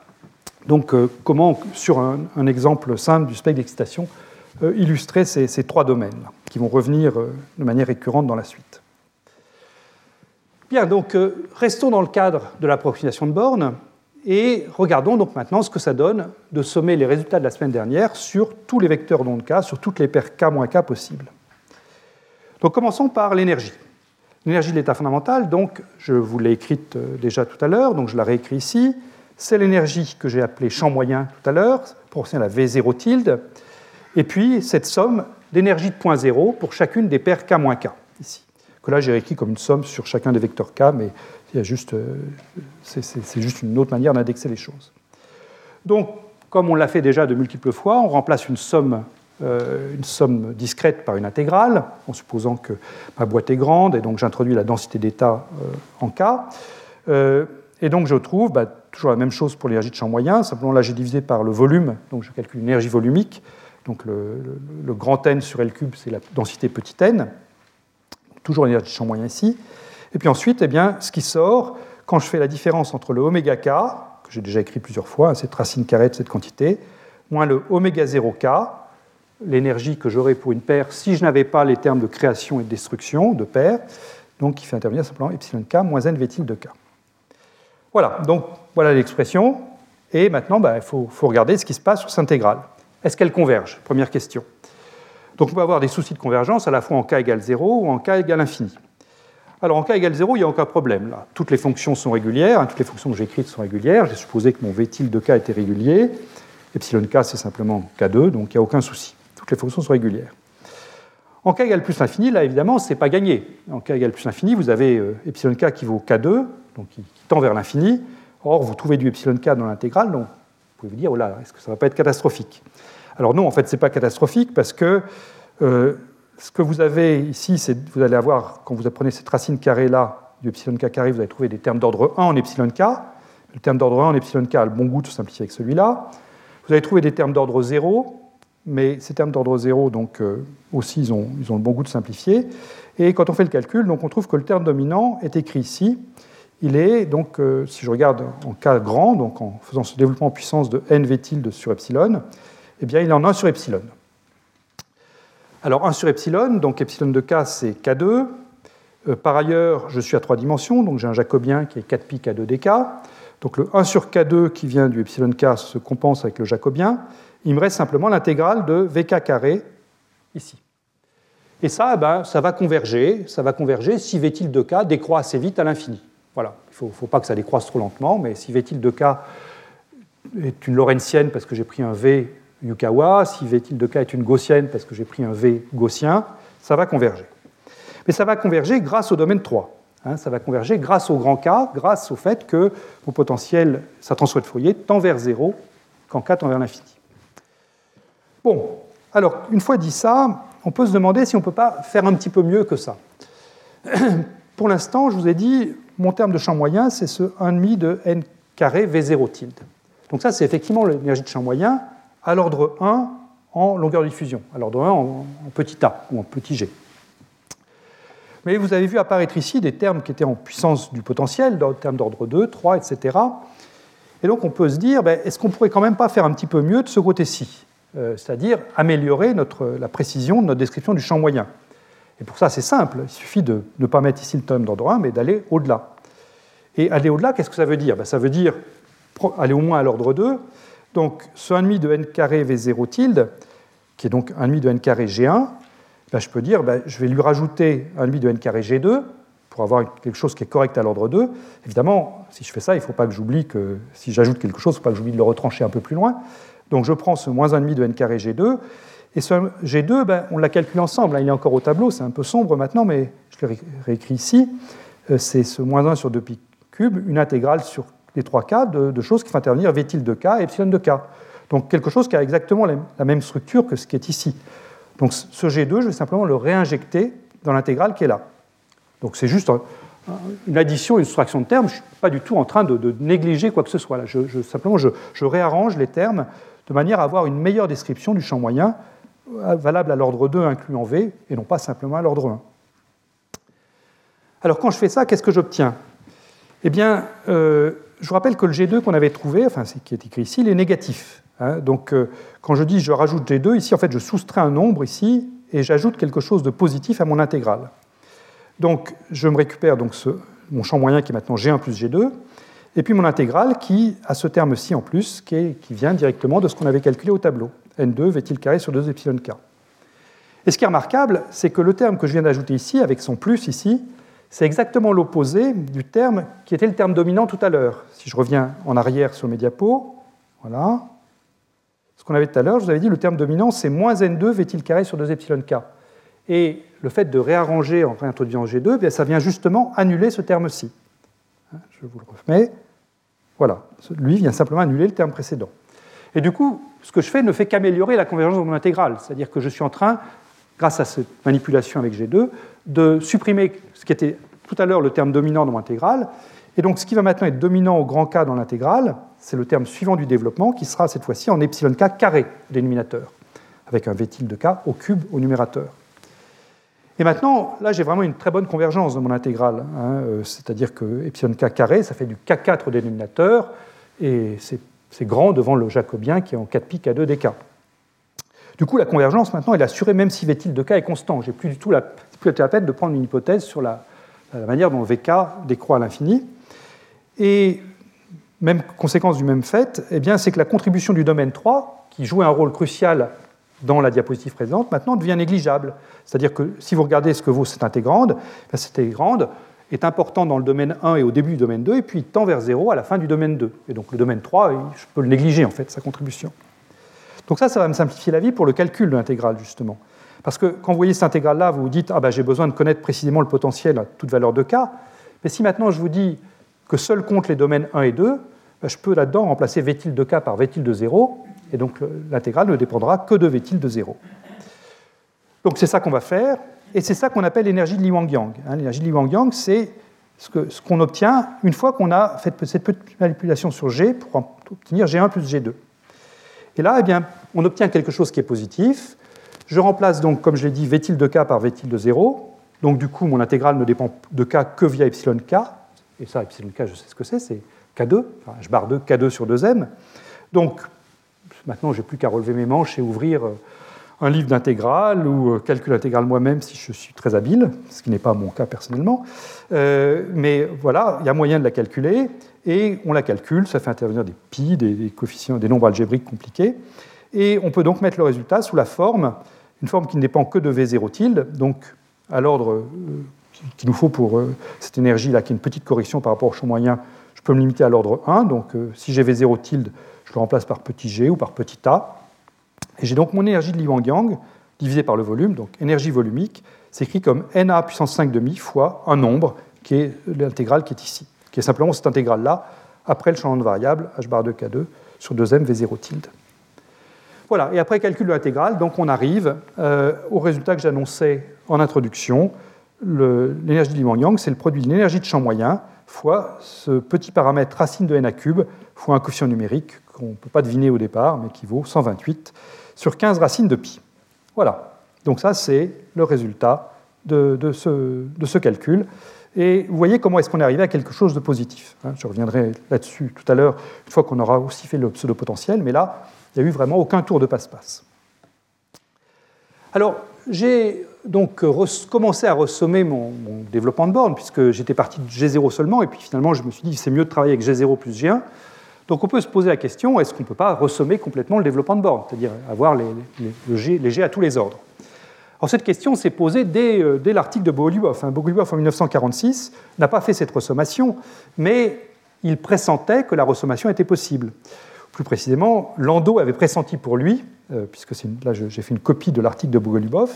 Donc euh, comment, sur un, exemple simple du spectre d'excitation, euh, illustrer ces, ces, trois domaines qui vont revenir euh, de manière récurrente dans la suite. Bien, donc euh, restons dans le cadre de l'approximation de borne et regardons donc maintenant ce que ça donne de sommer les résultats de la semaine dernière sur tous les vecteurs d'onde K, sur toutes les paires K-K possibles. Donc commençons par l'énergie. L'énergie de l'état fondamental, donc je vous l'ai écrite euh, déjà tout à l'heure, donc je la réécris ici. C'est l'énergie que j'ai appelée champ moyen tout à l'heure, proportionnelle à V0 tilde, et puis cette somme d'énergie de point zéro pour chacune des paires K-K que là j'ai écrit comme une somme sur chacun des vecteurs K, mais euh, c'est juste une autre manière d'indexer les choses. Donc, comme on l'a fait déjà de multiples fois, on remplace une somme, euh, une somme discrète par une intégrale, en supposant que ma boîte est grande, et donc j'introduis la densité d'état euh, en K. et donc je trouve bah, toujours la même chose pour l'énergie de champ moyen, simplement là j'ai divisé par le volume, donc je calcule l'énergie volumique, donc le, le, grand n sur L cube c'est la densité petit n, toujours l'énergie de champ moyen ici. Et puis ensuite, eh bien, ce qui sort, quand je fais la différence entre le oméga k, que j'ai déjà écrit plusieurs fois, hein, cette racine carrée de cette quantité, moins le oméga 0k, l'énergie que j'aurais pour une paire si je n'avais pas les termes de création et de destruction de paires, donc qui fait intervenir simplement epsilon k moins n v-til de k. Voilà, donc voilà l'expression. Et maintenant, bah, il faut, regarder ce qui se passe sur cette intégrale. Est-ce qu'elle converge? Première question. Donc on peut avoir des soucis de convergence à la fois en k égale 0 ou en k égale infini. Alors en k égale 0, il n'y a aucun problème. Toutes les fonctions sont régulières, toutes les fonctions que j'ai écrites sont régulières. J'ai supposé que mon v de k était régulier. Epsilon k, c'est simplement k2, donc il n'y a aucun souci. Toutes les fonctions sont régulières. En k égale plus l'infini, là évidemment, ce n'est pas gagné. En k égale plus l'infini, vous avez euh, k qui vaut k2, donc qui, tend vers l'infini. Or, vous trouvez du epsilon k dans l'intégrale, donc vous pouvez vous dire, oh là, est-ce que ça ne va pas être catastrophique? Alors non, en fait, ce n'est pas catastrophique parce que euh, ce que vous avez ici, c'est vous allez avoir, quand vous apprenez cette racine carrée-là du epsilon k carré, vous allez trouver des termes d'ordre 1 en epsilon k. Le terme d'ordre 1 en epsilon k a le bon goût de se simplifier avec celui-là. Vous allez trouver des termes d'ordre 0, mais ces termes d'ordre 0, donc, euh, aussi, ils ont, le bon goût de simplifier. Et quand on fait le calcul, donc, on trouve que le terme dominant est écrit ici. Il est, donc, euh, si je regarde en k grand, donc en faisant ce développement en puissance de n v tilde sur epsilon, eh bien, il en a 1 sur epsilon. Alors 1 sur epsilon, donc epsilon de k, c'est k2. Euh, par ailleurs, je suis à trois dimensions, donc j'ai un jacobien qui est 4pi k2 dk. Donc le 1 sur k2 qui vient du epsilon k se compense avec le jacobien. Il me reste simplement l'intégrale de vk carré ici. Et ça, eh ben, ça va converger, ça va converger si v tilde de k décroît assez vite à l'infini. Voilà, il ne faut, pas que ça décroisse trop lentement, mais si v tilde de k est une lorentzienne parce que j'ai pris un V Yukawa, si V tilde K est une gaussienne parce que j'ai pris un V gaussien, ça va converger. Mais ça va converger grâce au domaine 3. Hein, ça va converger grâce au grand K, grâce au fait que mon potentiel, sa transfert de Fourier, tend vers 0 quand K tend vers l'infini. Bon, alors, une fois dit ça, on peut se demander si on ne peut pas faire un petit peu mieux que ça. Pour l'instant, je vous ai dit, mon terme de champ moyen, c'est ce 1,5 de n carré V0 tilde. Donc ça, c'est effectivement l'énergie de champ moyen à l'ordre 1 en longueur de diffusion, à l'ordre 1 en, petit a ou en petit g. Mais vous avez vu apparaître ici des termes qui étaient en puissance du potentiel, des termes d'ordre 2, 3, etc. Et donc on peut se dire, ben, est-ce qu'on pourrait quand même pas faire un petit peu mieux de ce côté-ci? Euh, C'est-à-dire améliorer la précision de notre description du champ moyen. Et pour ça, c'est simple, il suffit de ne pas mettre ici le terme d'ordre 1, mais d'aller au-delà. Et aller au-delà, qu'est-ce que ça veut dire? Ben, Ça veut dire aller au moins à l'ordre 2. Donc ce 1,5 de n carré V0 tilde, qui est donc 1,5 de n carré G1, ben, je peux dire, ben, je vais lui rajouter 1,5 de n carré G2 pour avoir quelque chose qui est correct à l'ordre 2. Évidemment, si je fais ça, il ne faut pas que j'oublie que si j'ajoute quelque chose, il ne faut pas que j'oublie de le retrancher un peu plus loin. Donc je prends ce moins 1,5 de n carré G2, et ce G2, ben, on l'a calculé ensemble, hein. il est encore au tableau, c'est un peu sombre maintenant, mais je l'ai réécrit ici. Euh, c'est ce moins 1 sur 2 pi cube, une intégrale sur les trois cas de, choses qui font intervenir V tilde de K et epsilon de K. Donc quelque chose qui a exactement la même structure que ce qui est ici. Donc ce G2, je vais simplement le réinjecter dans l'intégrale qui est là. Donc c'est juste une addition, une soustraction de termes. Je ne suis pas du tout en train de, négliger quoi que ce soit. Là. Je, simplement, je, réarrange les termes de manière à avoir une meilleure description du champ moyen euh, valable à l'ordre 2 inclus en V et non pas simplement à l'ordre 1. Alors quand je fais ça, qu'est-ce que j'obtiens? Eh bien, euh, je vous rappelle que le G2 qu'on avait trouvé, enfin qui est écrit ici, il est négatif. Hein. donc euh, quand je dis je rajoute G2, ici en fait je soustrais un nombre ici et j'ajoute quelque chose de positif à mon intégrale. Donc je me récupère donc mon champ moyen qui est maintenant G1 plus G2, et puis mon intégrale qui a ce terme-ci en plus, qui, vient directement de ce qu'on avait calculé au tableau, N2 V carré sur 2 epsilon k? Et ce qui est remarquable, c'est que le terme que je viens d'ajouter ici, avec son plus ici, c'est exactement l'opposé du terme qui était le terme dominant tout à l'heure. Si je reviens en arrière sur mes diapos, voilà. Ce qu'on avait tout à l'heure, je vous avais dit le terme dominant, c'est moins n2 v carré sur 2 epsilon. Et le fait de réarranger en réintroduisant G2, bien, ça vient justement annuler ce terme-ci. Hein, je vous le remets. Voilà, lui vient simplement annuler le terme précédent. Et du coup, ce que je fais ne fait qu'améliorer la convergence de mon intégrale. C'est-à-dire que je suis en train, grâce à cette manipulation avec G2, de supprimer ce qui était tout à l'heure le terme dominant dans mon intégrale. Et donc ce qui va maintenant être dominant au grand K dans l'intégrale, c'est le terme suivant du développement qui sera cette fois-ci en epsilon K carré dénominateur, avec un V tilde K au cube au numérateur. Et maintenant, là, j'ai vraiment une très bonne convergence dans mon intégrale. Hein, euh, c'est-à-dire que epsilon k carré, ça fait du k4 dénominateur, et c'est grand devant le jacobien qui est en 4 pi k2 dk. Du coup, la convergence, maintenant, est assurée même si v de k est constant. J'ai plus du tout la, plus peine de prendre une hypothèse sur la, manière dont vk décroît à l'infini. Et même conséquence du même fait, eh c'est que la contribution du domaine 3, qui jouait un rôle crucial dans la diapositive présente, maintenant devient négligeable. C'est-à-dire que si vous regardez ce que vaut cette intégrande, ben, cette intégrande est importante dans le domaine 1 et au début du domaine 2, et puis tend vers 0 à la fin du domaine 2. Et donc le domaine 3, je peux le négliger en fait, sa contribution. Donc ça, ça va me simplifier la vie pour le calcul de l'intégrale, justement. Parce que quand vous voyez cette intégrale-là, vous vous dites, ah ben, j'ai besoin de connaître précisément le potentiel à toute valeur de k. Mais si maintenant je vous dis que seul compte les domaines 1 et 2, ben, je peux là-dedans remplacer v tilde de k par v tilde de 0, et donc l'intégrale ne dépendra que de v tilde de 0. Donc c'est ça qu'on va faire, et c'est ça qu'on appelle l'énergie de Li Wang-Yang. Hein, l'énergie de Li Wang-Yang, c'est ce qu'on obtient une fois qu'on a fait cette petite manipulation sur G pour obtenir G1 plus G2. Et là, eh bien, on obtient quelque chose qui est positif. Je remplace donc, comme je l'ai dit, V tilde de K par V tilde de 0. Donc du coup, mon intégrale ne dépend de K que via epsilon K. Et ça, epsilon K, je sais ce que c'est, c'est K2, enfin, je barre 2, K2 sur 2M. Donc maintenant, je n'ai plus qu'à relever mes manches et ouvrir euh, un livre d'intégrale ou euh, calcul intégral moi-même si je suis très habile, ce qui n'est pas mon cas personnellement. Euh, mais voilà, il y a moyen de la calculer et on la calcule, ça fait intervenir des pi, des, coefficients, des nombres algébriques compliqués. Et on peut donc mettre le résultat sous la forme, une forme qui ne dépend que de V0 tilde, donc à l'ordre euh, qu'il nous faut pour cette énergie-là, qui est une petite correction par rapport au champ moyen, je peux me limiter à l'ordre 1. Donc si j'ai V0 tilde, je le remplace par petit g ou par petit a. Et j'ai donc mon énergie de Li Wang-Yang divisée par le volume, donc énergie volumique, s'écrit comme Na puissance 5 demi fois un nombre qui est l'intégrale qui est ici, qui est simplement cette intégrale-là après le changement de variable h bar de K2 sur 2m V0 tilde. Voilà, et après calcul de l'intégrale, donc on arrive euh, au résultat que j'annonçais en introduction. L'énergie de Li Wang-Yang, c'est le produit de l'énergie de champ moyen fois ce petit paramètre racine de n cube fois un coefficient numérique qu'on ne peut pas deviner au départ, mais qui vaut 128 sur 15 racines de pi. Voilà. Donc ça, c'est le résultat de, ce, calcul. Et vous voyez comment est-ce qu'on est arrivé à quelque chose de positif. Hein. Je reviendrai là-dessus tout à l'heure, une fois qu'on aura aussi fait le pseudo-potentiel, mais là, il n'y a eu vraiment aucun tour de passe-passe. Alors, j'ai donc commencé à ressommer mon, développement de borne, puisque j'étais parti de G0 seulement, et puis finalement, je me suis dit, c'est mieux de travailler avec G0 plus G1. Donc on peut se poser la question, est-ce qu'on ne peut pas ressommer complètement le développement de borne, c'est-à-dire avoir les, G, à tous les ordres? Alors cette question s'est posée dès, euh, l'article de Bogoliubov. Hein. Bogoliubov, en 1946, n'a pas fait cette ressommation, mais il pressentait que la ressommation était possible. Précisément, Landau avait pressenti pour lui, euh, puisque là j'ai fait une copie de l'article de Bogoliubov,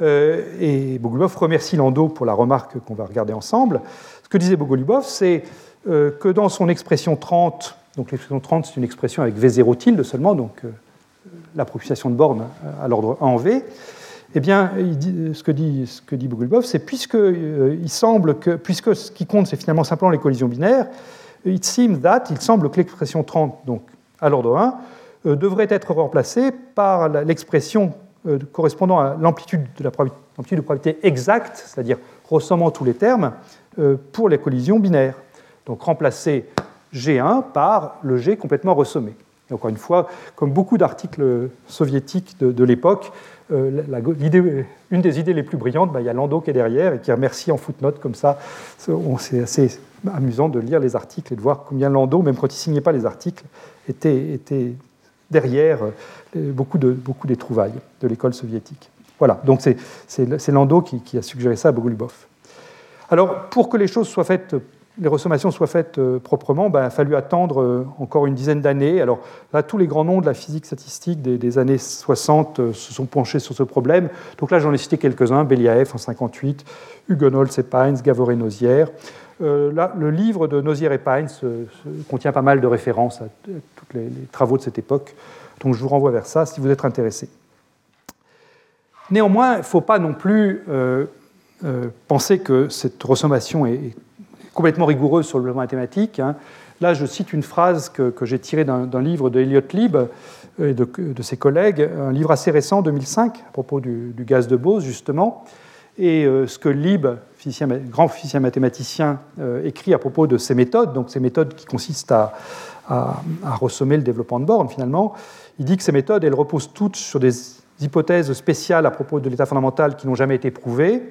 euh, et Bogoliubov remercie Landau pour la remarque qu'on va regarder ensemble. Ce que disait Bogoliubov, c'est que dans son expression 30 donc l'expression 30, c'est une expression avec V0 tilde seulement, donc euh, la propulsation de borne à l'ordre 1 en V. Eh bien, ce que dit, ce dit Bogolubov, c'est puisque euh, il semble que, puisque ce qui compte, c'est finalement simplement les collisions binaires, it seems that, il semble que l'expression 30, donc à l'ordre 1, euh, devrait être remplacée par l'expression correspondant à l'amplitude de la probabilité, exacte, c'est-à-dire ressommant tous les termes, pour les collisions binaires. Donc remplacer G1 par le G complètement ressommé. encore une fois, comme beaucoup d'articles soviétiques de, l'époque, euh, une des idées les plus brillantes, bah, il y a Landau qui est derrière et qui remercie en footnote comme ça. C'est assez amusant de lire les articles et de voir combien Landau, même quand il ne signait pas les articles, était, derrière euh, beaucoup, de, beaucoup des trouvailles de l'école soviétique. Voilà, donc c'est Landau qui, a suggéré ça à Bogolubov. Alors, pour que les choses soient faites les resommations soient faites euh, proprement, ben, il a fallu attendre euh, encore une dizaine d'années. Alors là, tous les grands noms de la physique statistique des, années 60 euh, se sont penchés sur ce problème. Donc là, j'en ai cité quelques-uns, Beliaev en 58, Huguenot et Pines, Gavoret, Nozière. là, le livre de Nozière et Pines contient pas mal de références à, les, travaux de cette époque. Donc je vous renvoie vers ça si vous êtes intéressé. Néanmoins, il ne faut pas non plus penser que cette ressommation est complètement rigoureuse sur le plan mathématique. Hein. Là, je cite une phrase que, j'ai tirée d'un livre de Elliott Lieb euh, et de, ses collègues, un livre assez récent, 2005, à propos du, gaz de Bose, justement. Et euh, ce que Lieb, grand physicien mathématicien, euh, écrit à propos de ces méthodes, donc ces méthodes qui consistent à, à, ressommer le développement de bornes, finalement, il dit que ces méthodes, elles reposent toutes sur des hypothèses spéciales à propos de l'état fondamental qui n'ont jamais été prouvées,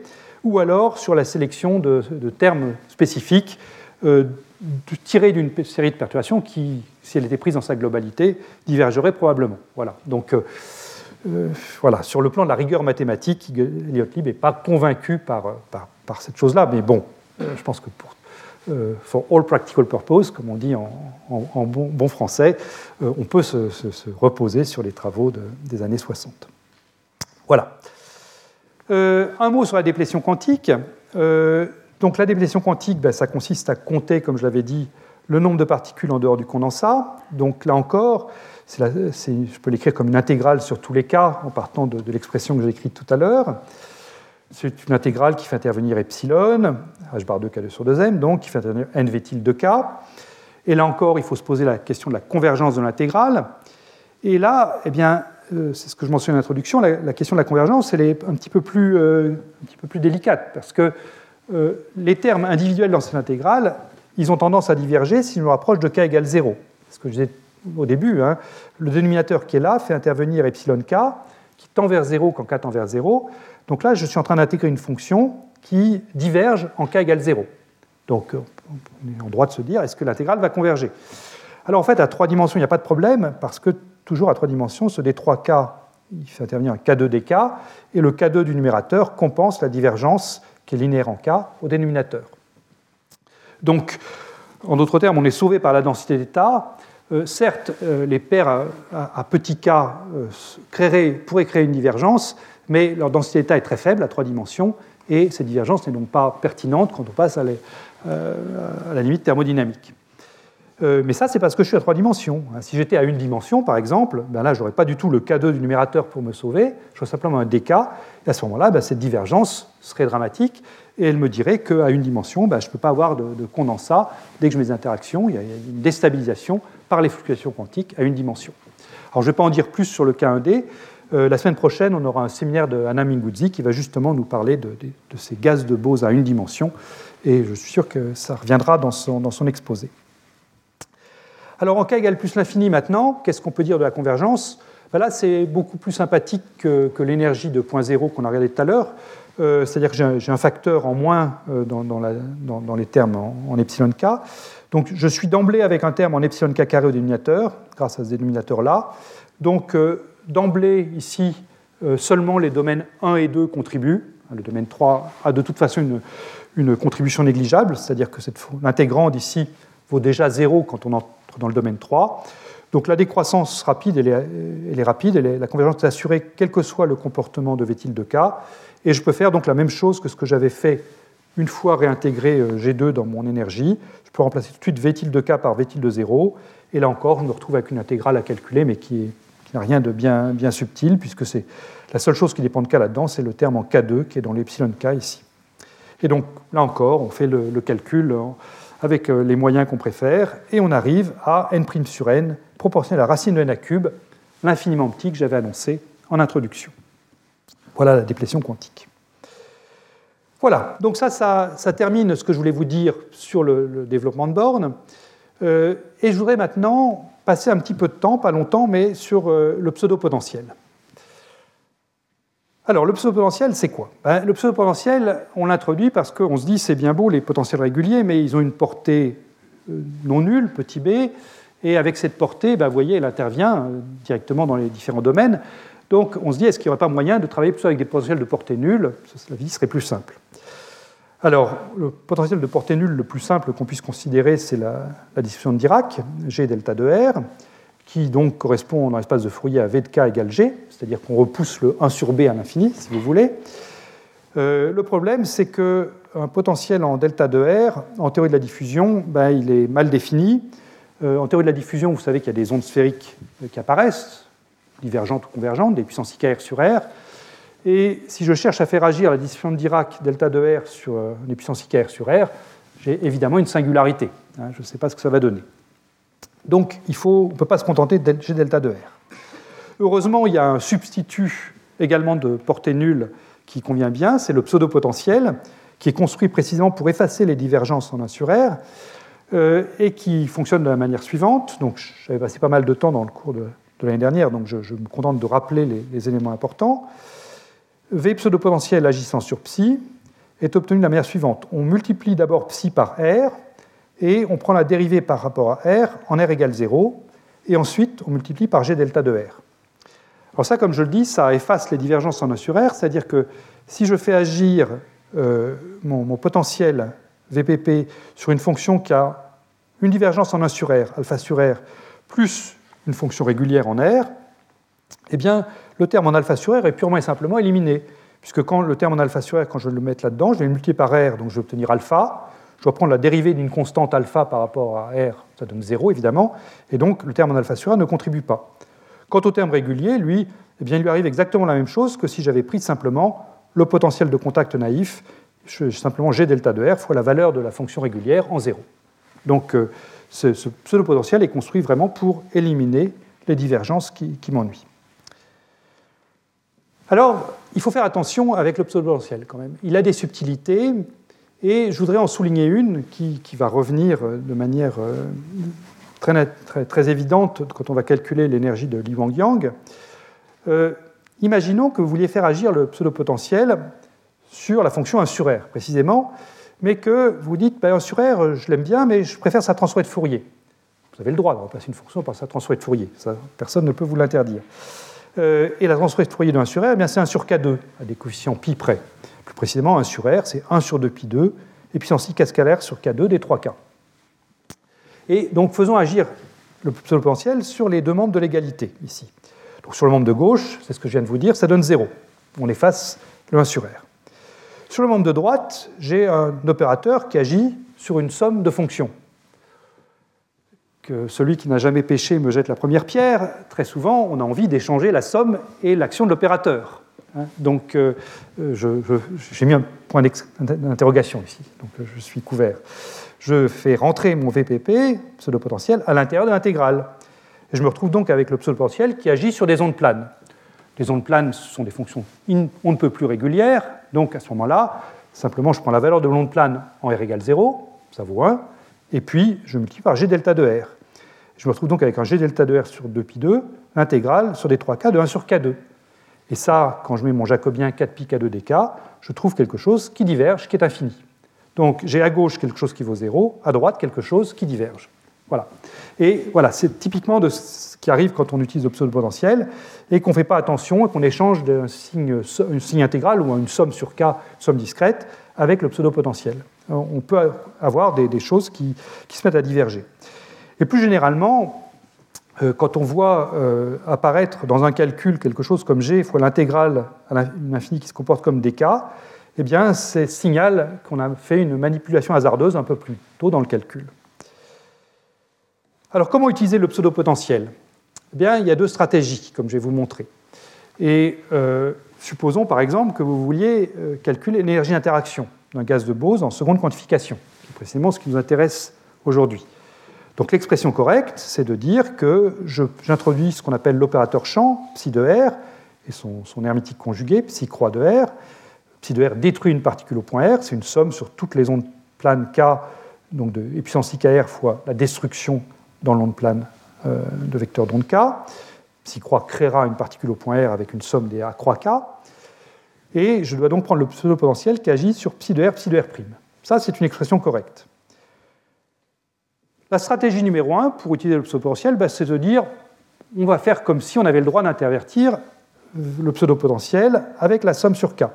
ou alors sur la sélection de, termes spécifiques euh, tirés d'une série de perturbations qui, si elle était prise dans sa globalité, divergerait probablement. Voilà. Donc, euh, euh, voilà, sur le plan de la rigueur mathématique, Elliot Lib n'est pas convaincu par, par, cette chose-là, mais bon, je pense que pour for all practical purposes, comme on dit en, bon, français, on peut se, reposer sur les travaux des années 60. Voilà. Euh, un mot sur la déplétion quantique. Euh, donc la déplétion quantique, ben, ça consiste à compter, comme je l'avais dit, le nombre de particules en dehors du condensat. Donc là encore, je peux l'écrire comme une intégrale sur tous les cas, en partant de, l'expression que j'ai écrite tout à l'heure. C'est une intégrale qui fait intervenir epsilon, h bar 2 k2 sur 2m, donc qui fait intervenir n tilde de k. Et là encore, il faut se poser la question de la convergence de l'intégrale. Et là, eh bien, euh, c'est ce que je mentionne en introduction, la, question de la convergence, elle est un petit peu plus, euh, un petit peu plus délicate, parce que euh, les termes individuels dans cette intégrale, ils ont tendance à diverger si nous rapproche de k égale 0. Ce que je disais au début, hein, le dénominateur qui est là fait intervenir epsilon k, qui tend vers 0 quand k tend vers 0. Donc là, je suis en train d'intégrer une fonction qui diverge en k égale 0. Donc on est en droit de se dire, est-ce que l'intégrale va converger? Alors en fait, à trois dimensions, il n'y a pas de problème, parce que toujours à trois dimensions, ce D3K, il fait intervenir un K2DK, et le K2 du numérateur compense la divergence qui est linéaire en K au dénominateur. Donc, en d'autres termes, on est sauvé par la densité d'état. certes, les paires à, petit k pourraient créer une divergence, mais leur densité d'état est très faible à trois dimensions, et cette divergence n'est donc pas pertinente quand on passe à, la limite thermodynamique. Euh, mais ça, c'est parce que je suis à trois dimensions. Si j'étais à une dimension, par exemple, ben là, je n'aurais pas du tout le K2 du numérateur pour me sauver, je j'aurais simplement un DK, et à ce moment-là, ben, cette divergence serait dramatique, et elle me dirait qu'à une dimension, ben, je ne peux pas avoir de, condensat dès que je mets des interactions, il y a une déstabilisation par les fluctuations quantiques à une dimension. Alors, je ne vais pas en dire plus sur le K1D. Euh, la semaine prochaine, on aura un séminaire de Anna Minguzzi qui va justement nous parler de, ces gaz de Bose à une dimension, et je suis sûr que ça reviendra dans son exposé. Alors en k égale plus l'infini maintenant, qu'est-ce qu'on peut dire de la convergence? Ben Là, c'est beaucoup plus sympathique que, l'énergie de point zéro qu'on a regardé tout à l'heure. Euh, c'est-à-dire que j'ai un, facteur en moins euh, dans, les termes en, epsilon k. Donc je suis d'emblée avec un terme en epsilon k carré au dénominateur, grâce à ce dénominateur-là. Donc d'emblée, ici, seulement les domaines 1 et 2 contribuent. Le domaine 3 a de toute façon une, contribution négligeable, c'est-à-dire que l'intégrande ici vaut déjà 0 quand on entre dans le domaine 3. Donc la décroissance rapide, elle est, rapide, la convergence est assurée quel que soit le comportement de V de K. Et je peux faire donc la même chose que ce que j'avais fait une fois réintégré euh, G2 dans mon énergie. Je peux remplacer tout de suite V de K par V de 0. Et là encore, je me retrouve avec une intégrale à calculer, mais qui, n'a rien de bien, subtil, puisque c'est la seule chose qui dépend de K là-dedans, c'est le terme en K2 qui est dans l'epsilon K ici. Et donc là encore, on fait le, le calcul avec euh, les moyens qu'on préfère, et on arrive à n' sur n proportionnel à la racine de n à cube, l'infiniment petit que j'avais annoncé en introduction. Voilà la déplétion quantique. Voilà, donc ça, ça, termine ce que je voulais vous dire sur le, développement de bornes. Euh, et je voudrais maintenant passer un petit peu de temps, pas longtemps, mais sur euh, le pseudo-potentiel. Alors, le pseudo-potentiel, c'est quoi? Ben, Le pseudo-potentiel, on l'introduit parce qu'on se dit c'est bien beau les potentiels réguliers, mais ils ont une portée euh, non nulle, petit b, et avec cette portée, ben, vous voyez, elle intervient euh, directement dans les différents domaines. Donc, on se dit est-ce qu'il n'y aurait pas moyen de travailler plutôt avec des potentiels de portée nulle? La vie serait plus simple. Alors, le potentiel de portée nulle le plus simple qu'on puisse considérer, c'est la, distribution de Dirac, G delta de R qui donc correspond dans l'espace de Fourier à V de k égale g, c'est-à-dire qu'on repousse le 1 sur b à l'infini, si vous voulez. Euh, le problème, c'est qu'un potentiel en delta de R, en théorie de la diffusion, ben, il est mal défini. Euh, en théorie de la diffusion, vous savez qu'il y a des ondes sphériques qui apparaissent, divergentes ou convergentes, des puissances IKR sur R. Et si je cherche à faire agir la distribution de Dirac delta de R sur des puissances IKR sur R, j'ai évidemment une singularité. Hein, je ne sais pas ce que ça va donner. Donc on ne peut pas se contenter de G delta de R. Heureusement, il y a un substitut également de portée nulle qui convient bien, c'est le pseudo-potentiel, qui est construit précisément pour effacer les divergences en 1 sur R, euh, et qui fonctionne de la manière suivante. Donc j'avais passé pas mal de temps dans le cours de, l'année dernière, donc je, me contente de rappeler les, les éléments importants. V pseudo-potentiel agissant sur psi est obtenu de la manière suivante. On multiplie d'abord psi par R, et on prend la dérivée par rapport à R en R égale 0, et ensuite on multiplie par G delta de R. Alors ça, comme je le dis, ça efface les divergences en 1 sur R, c'est-à-dire que si je fais agir euh, mon, potentiel VPP sur une fonction qui a une divergence en 1 sur R, alpha sur R, plus une fonction régulière en R, eh bien, le terme en alpha sur R est purement et simplement éliminé, puisque quand le terme en alpha sur R, quand je le mets là-dedans, je vais le multiplier par R, donc je vais obtenir alpha, je dois prendre la dérivée d'une constante alpha par rapport à R, ça donne 0 évidemment, et donc le terme en alpha sur A ne contribue pas. Quant au terme régulier, lui, eh bien, il lui arrive exactement la même chose que si j'avais pris simplement le potentiel de contact naïf, simplement G delta de R fois la valeur de la fonction régulière en 0. Donc euh, ce, pseudo-potentiel est construit vraiment pour éliminer les divergences qui m'ennuient. Alors, il faut faire attention avec le pseudo-potentiel quand même. Il a des subtilités, et je voudrais en souligner une qui, va revenir de manière euh, très, très, évidente quand on va calculer l'énergie de Li Wang Yang. Euh, imaginons que vous vouliez faire agir le pseudo-potentiel sur la fonction 1 sur R, précisément, mais que vous dites ben, 1 sur R, je l'aime bien, mais je préfère sa transformée de Fourier. Vous avez le droit de remplacer une fonction par sa transformée de Fourier, personne ne peut vous l'interdire. Euh, et la transformée de de 1 sur R, eh c'est 1 sur K2, à des coefficients pi près. Plus précisément, 1 sur R, c'est 1 sur 2 pi 2, et puissance i scalaire sur K2 des 3K. Et donc faisons agir le pseudo-potentiel sur les deux membres de l'égalité, ici. Donc sur le membre de gauche, c'est ce que je viens de vous dire, ça donne 0. On efface le 1 sur R. Sur le membre de droite, j'ai un opérateur qui agit sur une somme de fonctions. Que celui qui n'a jamais pêché me jette la première pierre. Très souvent, on a envie d'échanger la somme et l'action de l'opérateur. Hein. Donc, euh, j'ai mis un point d'interrogation ici. Donc, je suis couvert. Je fais rentrer mon VPP, pseudo-potentiel, à l'intérieur de l'intégrale. Je me retrouve donc avec le pseudo-potentiel qui agit sur des ondes planes. Les ondes planes, ce sont des fonctions on ne peut plus régulières. Donc, à ce moment-là, simplement, je prends la valeur de l'onde plane en R égale 0, ça vaut 1, et puis je multiplie par G delta de R. Je me retrouve donc avec un G delta de R sur 2pi2, intégrale sur des 3K de 1 sur K2. Et ça, quand je mets mon jacobien 4pi K2 dk, je trouve quelque chose qui diverge, qui est infini. Donc j'ai à gauche quelque chose qui vaut 0, à droite quelque chose qui diverge. Voilà. Et voilà, c'est typiquement de ce qui arrive quand on utilise le pseudo-potentiel et qu'on ne fait pas attention et qu'on échange signe, une signe intégral ou une somme sur K, somme discrète, avec le pseudo-potentiel. On peut avoir des, choses qui, se mettent à diverger. Et plus généralement, euh, quand on voit euh, apparaître dans un calcul quelque chose comme g fois l'intégrale à l'infini qui se comporte comme dk, eh bien, c'est signal qu'on a fait une manipulation hasardeuse un peu plus tôt dans le calcul. Alors, comment utiliser le pseudo-potentiel? Eh bien, il y a deux stratégies, comme je vais vous montrer. Et euh, supposons par exemple que vous vouliez calculer l'énergie d'interaction d'un gaz de Bose en seconde quantification, qui est précisément ce qui nous intéresse aujourd'hui. Donc l'expression correcte, c'est de dire que j'introduis ce qu'on appelle l'opérateur champ, psi de R, et son, hermétique conjugué, psi croix de R. Psi de R détruit une particule au point R, c'est une somme sur toutes les ondes planes K, donc de e puissance IKR fois la destruction dans l'onde plane euh, de vecteurs d'onde K. Psi croix créera une particule au point R avec une somme des A croix K. Et je dois donc prendre le pseudo-potentiel qui agit sur psi de R, psi de R'. Ça, c'est une expression correcte. La stratégie numéro un pour utiliser le pseudo-potentiel, bah, c'est de dire on va faire comme si on avait le droit d'intervertir le pseudo-potentiel avec la somme sur K.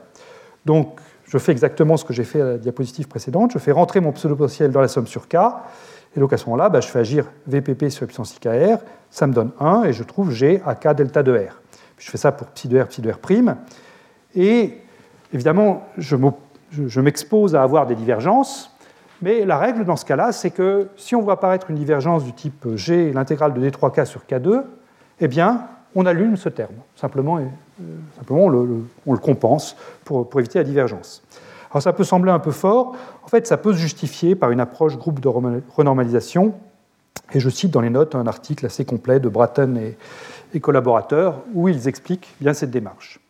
Donc, je fais exactement ce que j'ai fait à la diapositive précédente. Je fais rentrer mon pseudo-potentiel dans la somme sur K. Et donc, à ce moment-là, bah, je fais agir VPP sur la puissance IKR. Ça me donne 1 et je trouve G à K delta de R. je fais ça pour psi de R, psi de R'. Et évidemment, je m'expose à avoir des divergences. Mais la règle dans ce cas-là, c'est que si on voit apparaître une divergence du type G, l'intégrale de D3K sur K2, eh bien, on allume ce terme. Simplement, euh, simplement on le, compense pour, éviter la divergence. Alors ça peut sembler un peu fort. En fait, ça peut se justifier par une approche groupe de renormalisation. Et je cite dans les notes un article assez complet de Bratton et, et collaborateurs où ils expliquent bien cette démarche.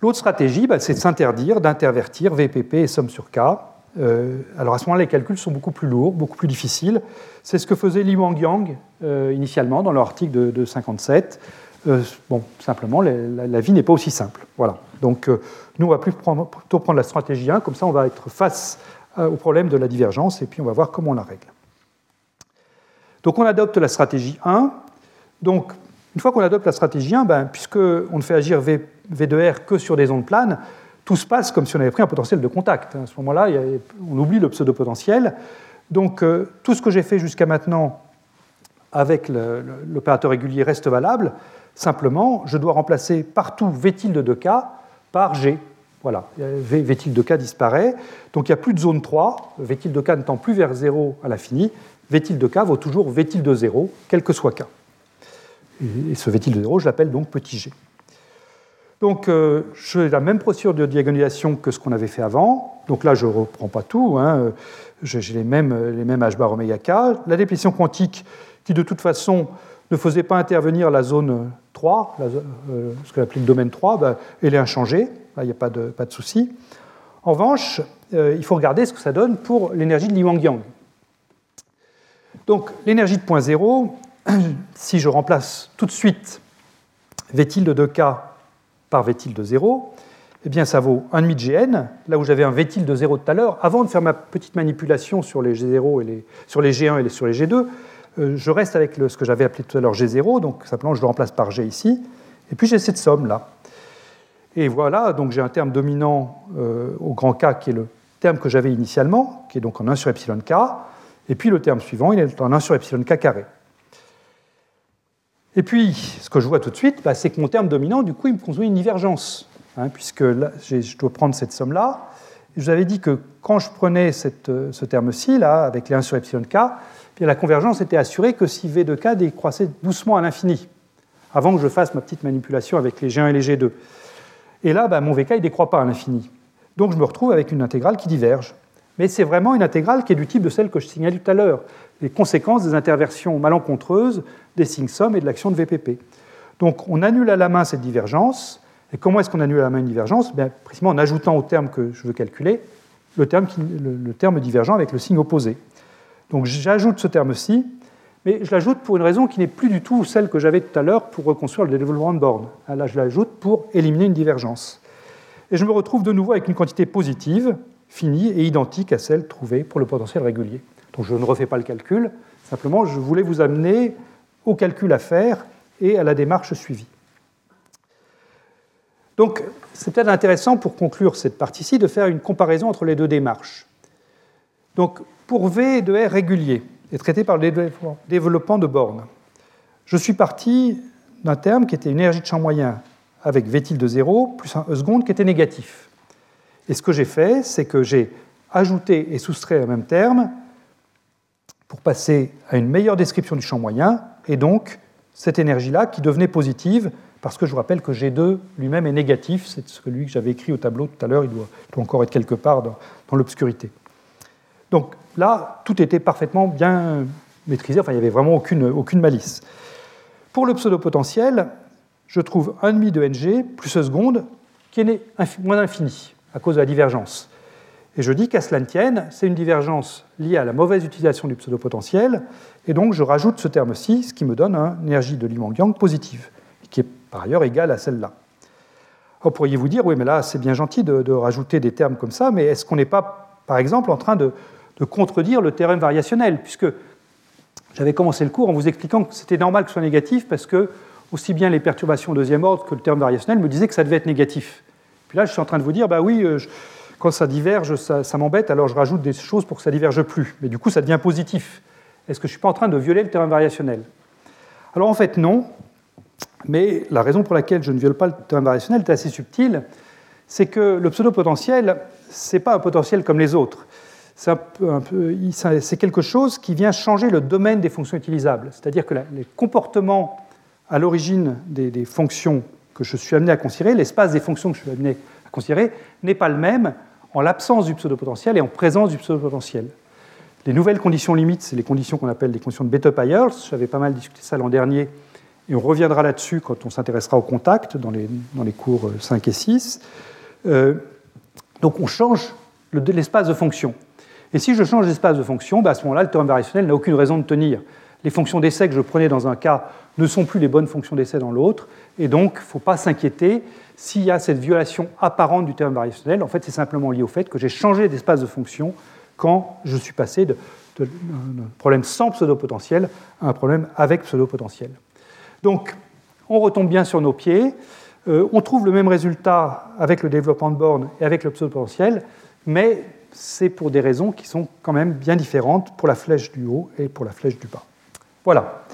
L'autre stratégie, bah, c'est de s'interdire d'intervertir VPP et somme sur K euh, alors à ce moment-là, les calculs sont beaucoup plus lourds, beaucoup plus difficiles. C'est ce que faisait Li Wangyang euh, initialement dans leur article de, 1957. 57. Euh, bon, simplement, la, vie n'est pas aussi simple. Voilà. Donc nous, on va plutôt prendre la stratégie 1, comme ça on va être face au problème de la divergence et puis on va voir comment on la règle. Donc on adopte la stratégie 1. Donc une fois qu'on adopte la stratégie 1, ben, puisqu'on ne fait agir v, v R que sur des ondes planes, tout se passe comme si on avait pris un potentiel de contact. À ce moment-là, on oublie le pseudo-potentiel. Donc euh, tout ce que j'ai fait jusqu'à maintenant avec l'opérateur régulier reste valable. Simplement, je dois remplacer partout V tilde de K par G. Voilà, v, v tilde de K disparaît. Donc il n'y a plus de zone 3. V tilde de K ne tend plus vers 0 à l'infini. V tilde de K vaut toujours V tilde de 0, quel que soit K. Et ce V tilde de 0, je l'appelle donc petit g. Donc, euh, j'ai la même procédure de diagonalisation que ce qu'on avait fait avant. Donc là, je ne reprends pas tout. Hein. J'ai les mêmes, les mêmes h bar oméga k. La dépression quantique, qui de toute façon ne faisait pas intervenir la zone 3, euh, ce qu'on appelle le domaine 3, ben, elle est inchangée. Là, il n'y a pas de, souci. En revanche, euh, il faut regarder ce que ça donne pour l'énergie de Li Wangyang. Donc, l'énergie de point zéro, si je remplace tout de suite V tilde de K par V tilde de 0, eh bien ça vaut 1,5 de Gn, là où j'avais un V tilde de 0 tout à l'heure, avant de faire ma petite manipulation sur les G0 et les G1 et sur les G2, euh, je reste avec ce que j'avais appelé tout à l'heure G0, donc simplement je le remplace par G ici, et puis j'ai cette somme là. Et voilà, donc j'ai un terme dominant euh, au grand K qui est le terme que j'avais initialement, qui est donc en 1 sur epsilon K, et puis le terme suivant, il est en 1 sur epsilon K carré. Et puis, ce que je vois tout de suite, bah, c'est que mon terme dominant, du coup, il me construit une divergence, hein, puisque là, je dois prendre cette somme-là. Je vous avais dit que quand je prenais euh, ce terme-ci, là, avec les 1 sur epsilon k, eh la convergence était assurée que si v de k décroissait doucement à l'infini, avant que je fasse ma petite manipulation avec les G1 et les G2. Et là, bah, mon vk ne décroît pas à l'infini. Donc je me retrouve avec une intégrale qui diverge. Mais c'est vraiment une intégrale qui est du type de celle que je signalais tout à l'heure, les conséquences des interversions malencontreuses des signes somme et de l'action de VPP. Donc on annule à la main cette divergence. Et comment est-ce qu'on annule à la main une divergence? Bien, Précisément en ajoutant au terme que je veux calculer le terme, le terme divergent avec le signe opposé. Donc j'ajoute ce terme-ci, mais je l'ajoute pour une raison qui n'est plus du tout celle que j'avais tout à l'heure pour reconstruire le développement de borne. Là, je l'ajoute pour éliminer une divergence. Et je me retrouve de nouveau avec une quantité positive, finie et identique à celle trouvée pour le potentiel régulier. Donc je ne refais pas le calcul, simplement je voulais vous amener au calcul à faire et à la démarche suivie. Donc c'est peut-être intéressant pour conclure cette partie-ci de faire une comparaison entre les deux démarches. Donc pour V de R régulier et traité par le développement de bornes, je suis parti d'un terme qui était une énergie de champ moyen avec V tilde de 0 plus un E seconde qui était négatif. Et ce que j'ai fait, c'est que j'ai ajouté et soustrait le même terme pour passer à une meilleure description du champ moyen, et donc cette énergie-là qui devenait positive, parce que je vous rappelle que G2 lui-même est négatif, c'est celui que j'avais écrit au tableau tout à l'heure, il, doit, encore être quelque part dans, l'obscurité. Donc là, tout était parfaitement bien maîtrisé, enfin il n'y avait vraiment aucune, malice. Pour le pseudo-potentiel, je trouve 1,5 de NG plus E seconde qui est moins d'infini à cause de la divergence. Et je dis qu'à cela ne tienne, c'est une divergence liée à la mauvaise utilisation du pseudo-potentiel, et donc je rajoute ce terme-ci, ce qui me donne une énergie de Li Yang positive, qui est par ailleurs égale à celle-là. Vous pourriez vous dire, oui, mais là, c'est bien gentil de, rajouter des termes comme ça, mais est-ce qu'on n'est pas, par exemple, en train de, de contredire le théorème variationnel Puisque j'avais commencé le cours en vous expliquant que c'était normal que ce soit négatif, parce que aussi bien les perturbations deuxième ordre que le terme variationnel me disaient que ça devait être négatif. Puis là, je suis en train de vous dire, bah oui, euh, quand ça diverge, ça, m'embête, alors je rajoute des choses pour que ça diverge plus. Mais du coup, ça devient positif. Est-ce que je ne suis pas en train de violer le terme variationnel? Alors en fait, non. Mais la raison pour laquelle je ne viole pas le terme variationnel est assez subtile. C'est que le pseudo-potentiel, ce n'est pas un potentiel comme les autres. C'est quelque chose qui vient changer le domaine des fonctions utilisables. C'est-à-dire que les comportements à l'origine des, fonctions que je suis amené à considérer, l'espace des fonctions que je suis amené à considérer, n'est pas le même en l'absence du pseudo-potentiel et en présence du pseudo-potentiel. Les nouvelles conditions limites, c'est les conditions qu'on appelle des conditions de Bethe-Pyers. J'avais pas mal discuté ça l'an dernier, et on reviendra là-dessus quand on s'intéressera au contact dans les, dans les, cours 5 et 6. Euh, donc on change l'espace de fonction. Et si je change l'espace de fonction, bah, à ce moment-là, le théorème variationnel n'a aucune raison de tenir. Les fonctions d'essai que je prenais dans un cas ne sont plus les bonnes fonctions d'essai dans l'autre, et donc il ne faut pas s'inquiéter s'il y a cette violation apparente du terme variationnel. En fait, c'est simplement lié au fait que j'ai changé d'espace de fonction quand je suis passé d'un problème sans pseudo-potentiel à un problème avec pseudo-potentiel. Donc, on retombe bien sur nos pieds. Euh, on trouve le même résultat avec le développement de borne et avec le pseudo-potentiel, mais c'est pour des raisons qui sont quand même bien différentes pour la flèche du haut et pour la flèche du bas. Voilà.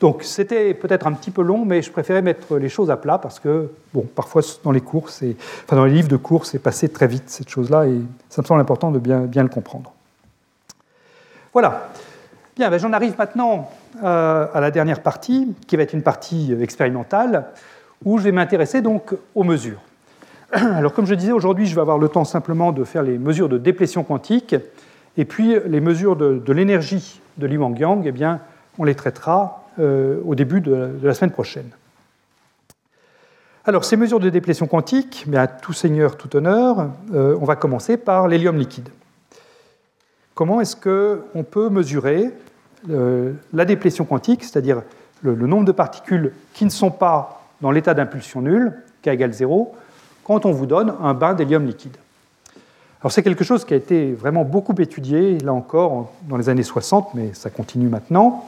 Donc c'était peut-être un petit peu long, mais je préférais mettre les choses à plat parce que, bon, parfois dans les cours, enfin dans les livres de cours, c'est passé très vite cette chose-là et ça me semble important de bien, bien le comprendre. Voilà. Bien, ben, j'en arrive maintenant euh, à la dernière partie, qui va être une partie expérimentale, où je vais m'intéresser donc aux mesures. Alors, comme je disais, aujourd'hui, je vais avoir le temps simplement de faire les mesures de déplétion quantique, et puis les mesures de, l'énergie de Li Yang, eh bien, on les traitera au début de, la semaine prochaine. Alors, ces mesures de déplétion quantique, mais à tout seigneur, tout honneur, euh, on va commencer par l'hélium liquide. Comment est-ce qu'on peut mesurer euh, la déplétion quantique, c'est-à-dire le, nombre de particules qui ne sont pas dans l'état d'impulsion nulle, k égale 0, quand on vous donne un bain d'hélium liquide? Alors c'est quelque chose qui a été vraiment beaucoup étudié, là encore, dans les années 60, mais ça continue maintenant.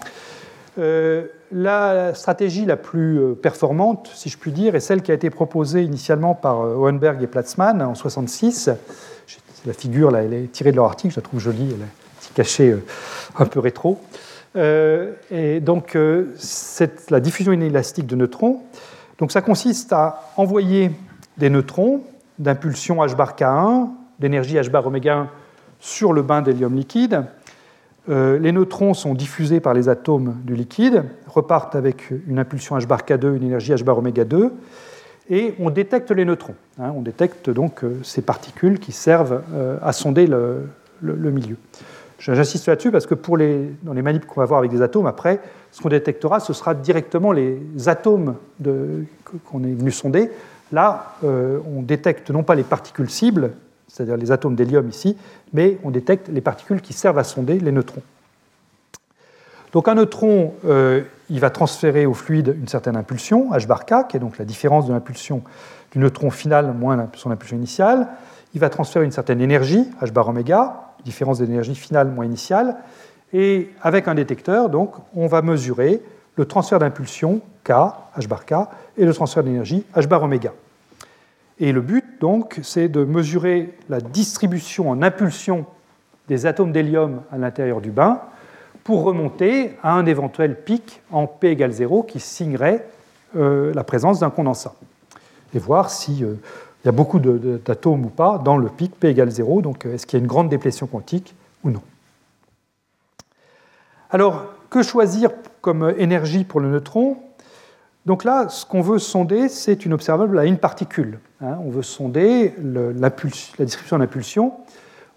Euh, la stratégie la plus euh, performante, si je puis dire, est celle qui a été proposée initialement par euh, Hohenberg et Platzmann en 66. La figure, là, elle est tirée de leur article, je la trouve jolie, elle est cachée un peu rétro. et donc, c'est la diffusion inélastique de neutrons. Donc, ça consiste à envoyer des neutrons d'impulsion h bar K1, d'énergie h bar oméga 1 sur le bain d'hélium liquide. Les neutrons sont diffusés par les atomes du liquide, repartent avec une impulsion h bar K2, une énergie h bar oméga 2, et on détecte les neutrons. Hein. on détecte donc ces particules qui servent à sonder le, milieu. J'insiste là-dessus parce que pour les, dans les manips qu'on va voir avec des atomes, après, ce qu'on détectera, ce sera directement les atomes qu'on est venu sonder. Là, euh, on détecte non pas les particules cibles, c'est-à-dire les atomes d'hélium ici, mais on détecte les particules qui servent à sonder les neutrons. Donc un neutron, euh, il va transférer au fluide une certaine impulsion, h bar k, qui est donc la différence de l'impulsion du neutron final moins son impulsion initiale. Il va transférer une certaine énergie, h bar oméga, différence d'énergie finale moins initiale. Et avec un détecteur, donc, on va mesurer le transfert d'impulsion K, H bar K, et le transfert d'énergie H bar oméga. Et le but, donc, c'est de mesurer la distribution en impulsion des atomes d'hélium à l'intérieur du bain pour remonter à un éventuel pic en P égale 0 qui signerait euh, la présence d'un condensat. Et voir si euh, y a beaucoup d'atomes ou pas dans le pic P égale 0, donc euh, est-ce qu'il y a une grande déplétion quantique ou non Alors, que choisir comme énergie pour le neutron? Donc là, ce qu'on veut sonder, c'est une observable à une particule. Hein. on veut sonder la distribution d'impulsion.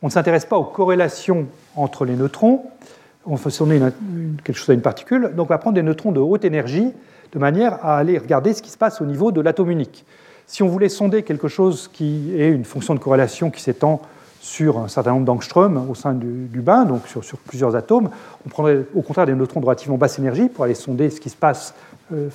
On ne s'intéresse pas aux corrélations entre les neutrons, on veut sonder quelque chose à une particule, donc on va prendre des neutrons de haute énergie de manière à aller regarder ce qui se passe au niveau de l'atome unique. Si on voulait sonder quelque chose qui est une fonction de corrélation qui s'étend sur un certain nombre d'angströms au sein du, bain, donc sur, plusieurs atomes, on prendrait au contraire des neutrons de relativement basse énergie pour aller sonder ce qui se passe, euh,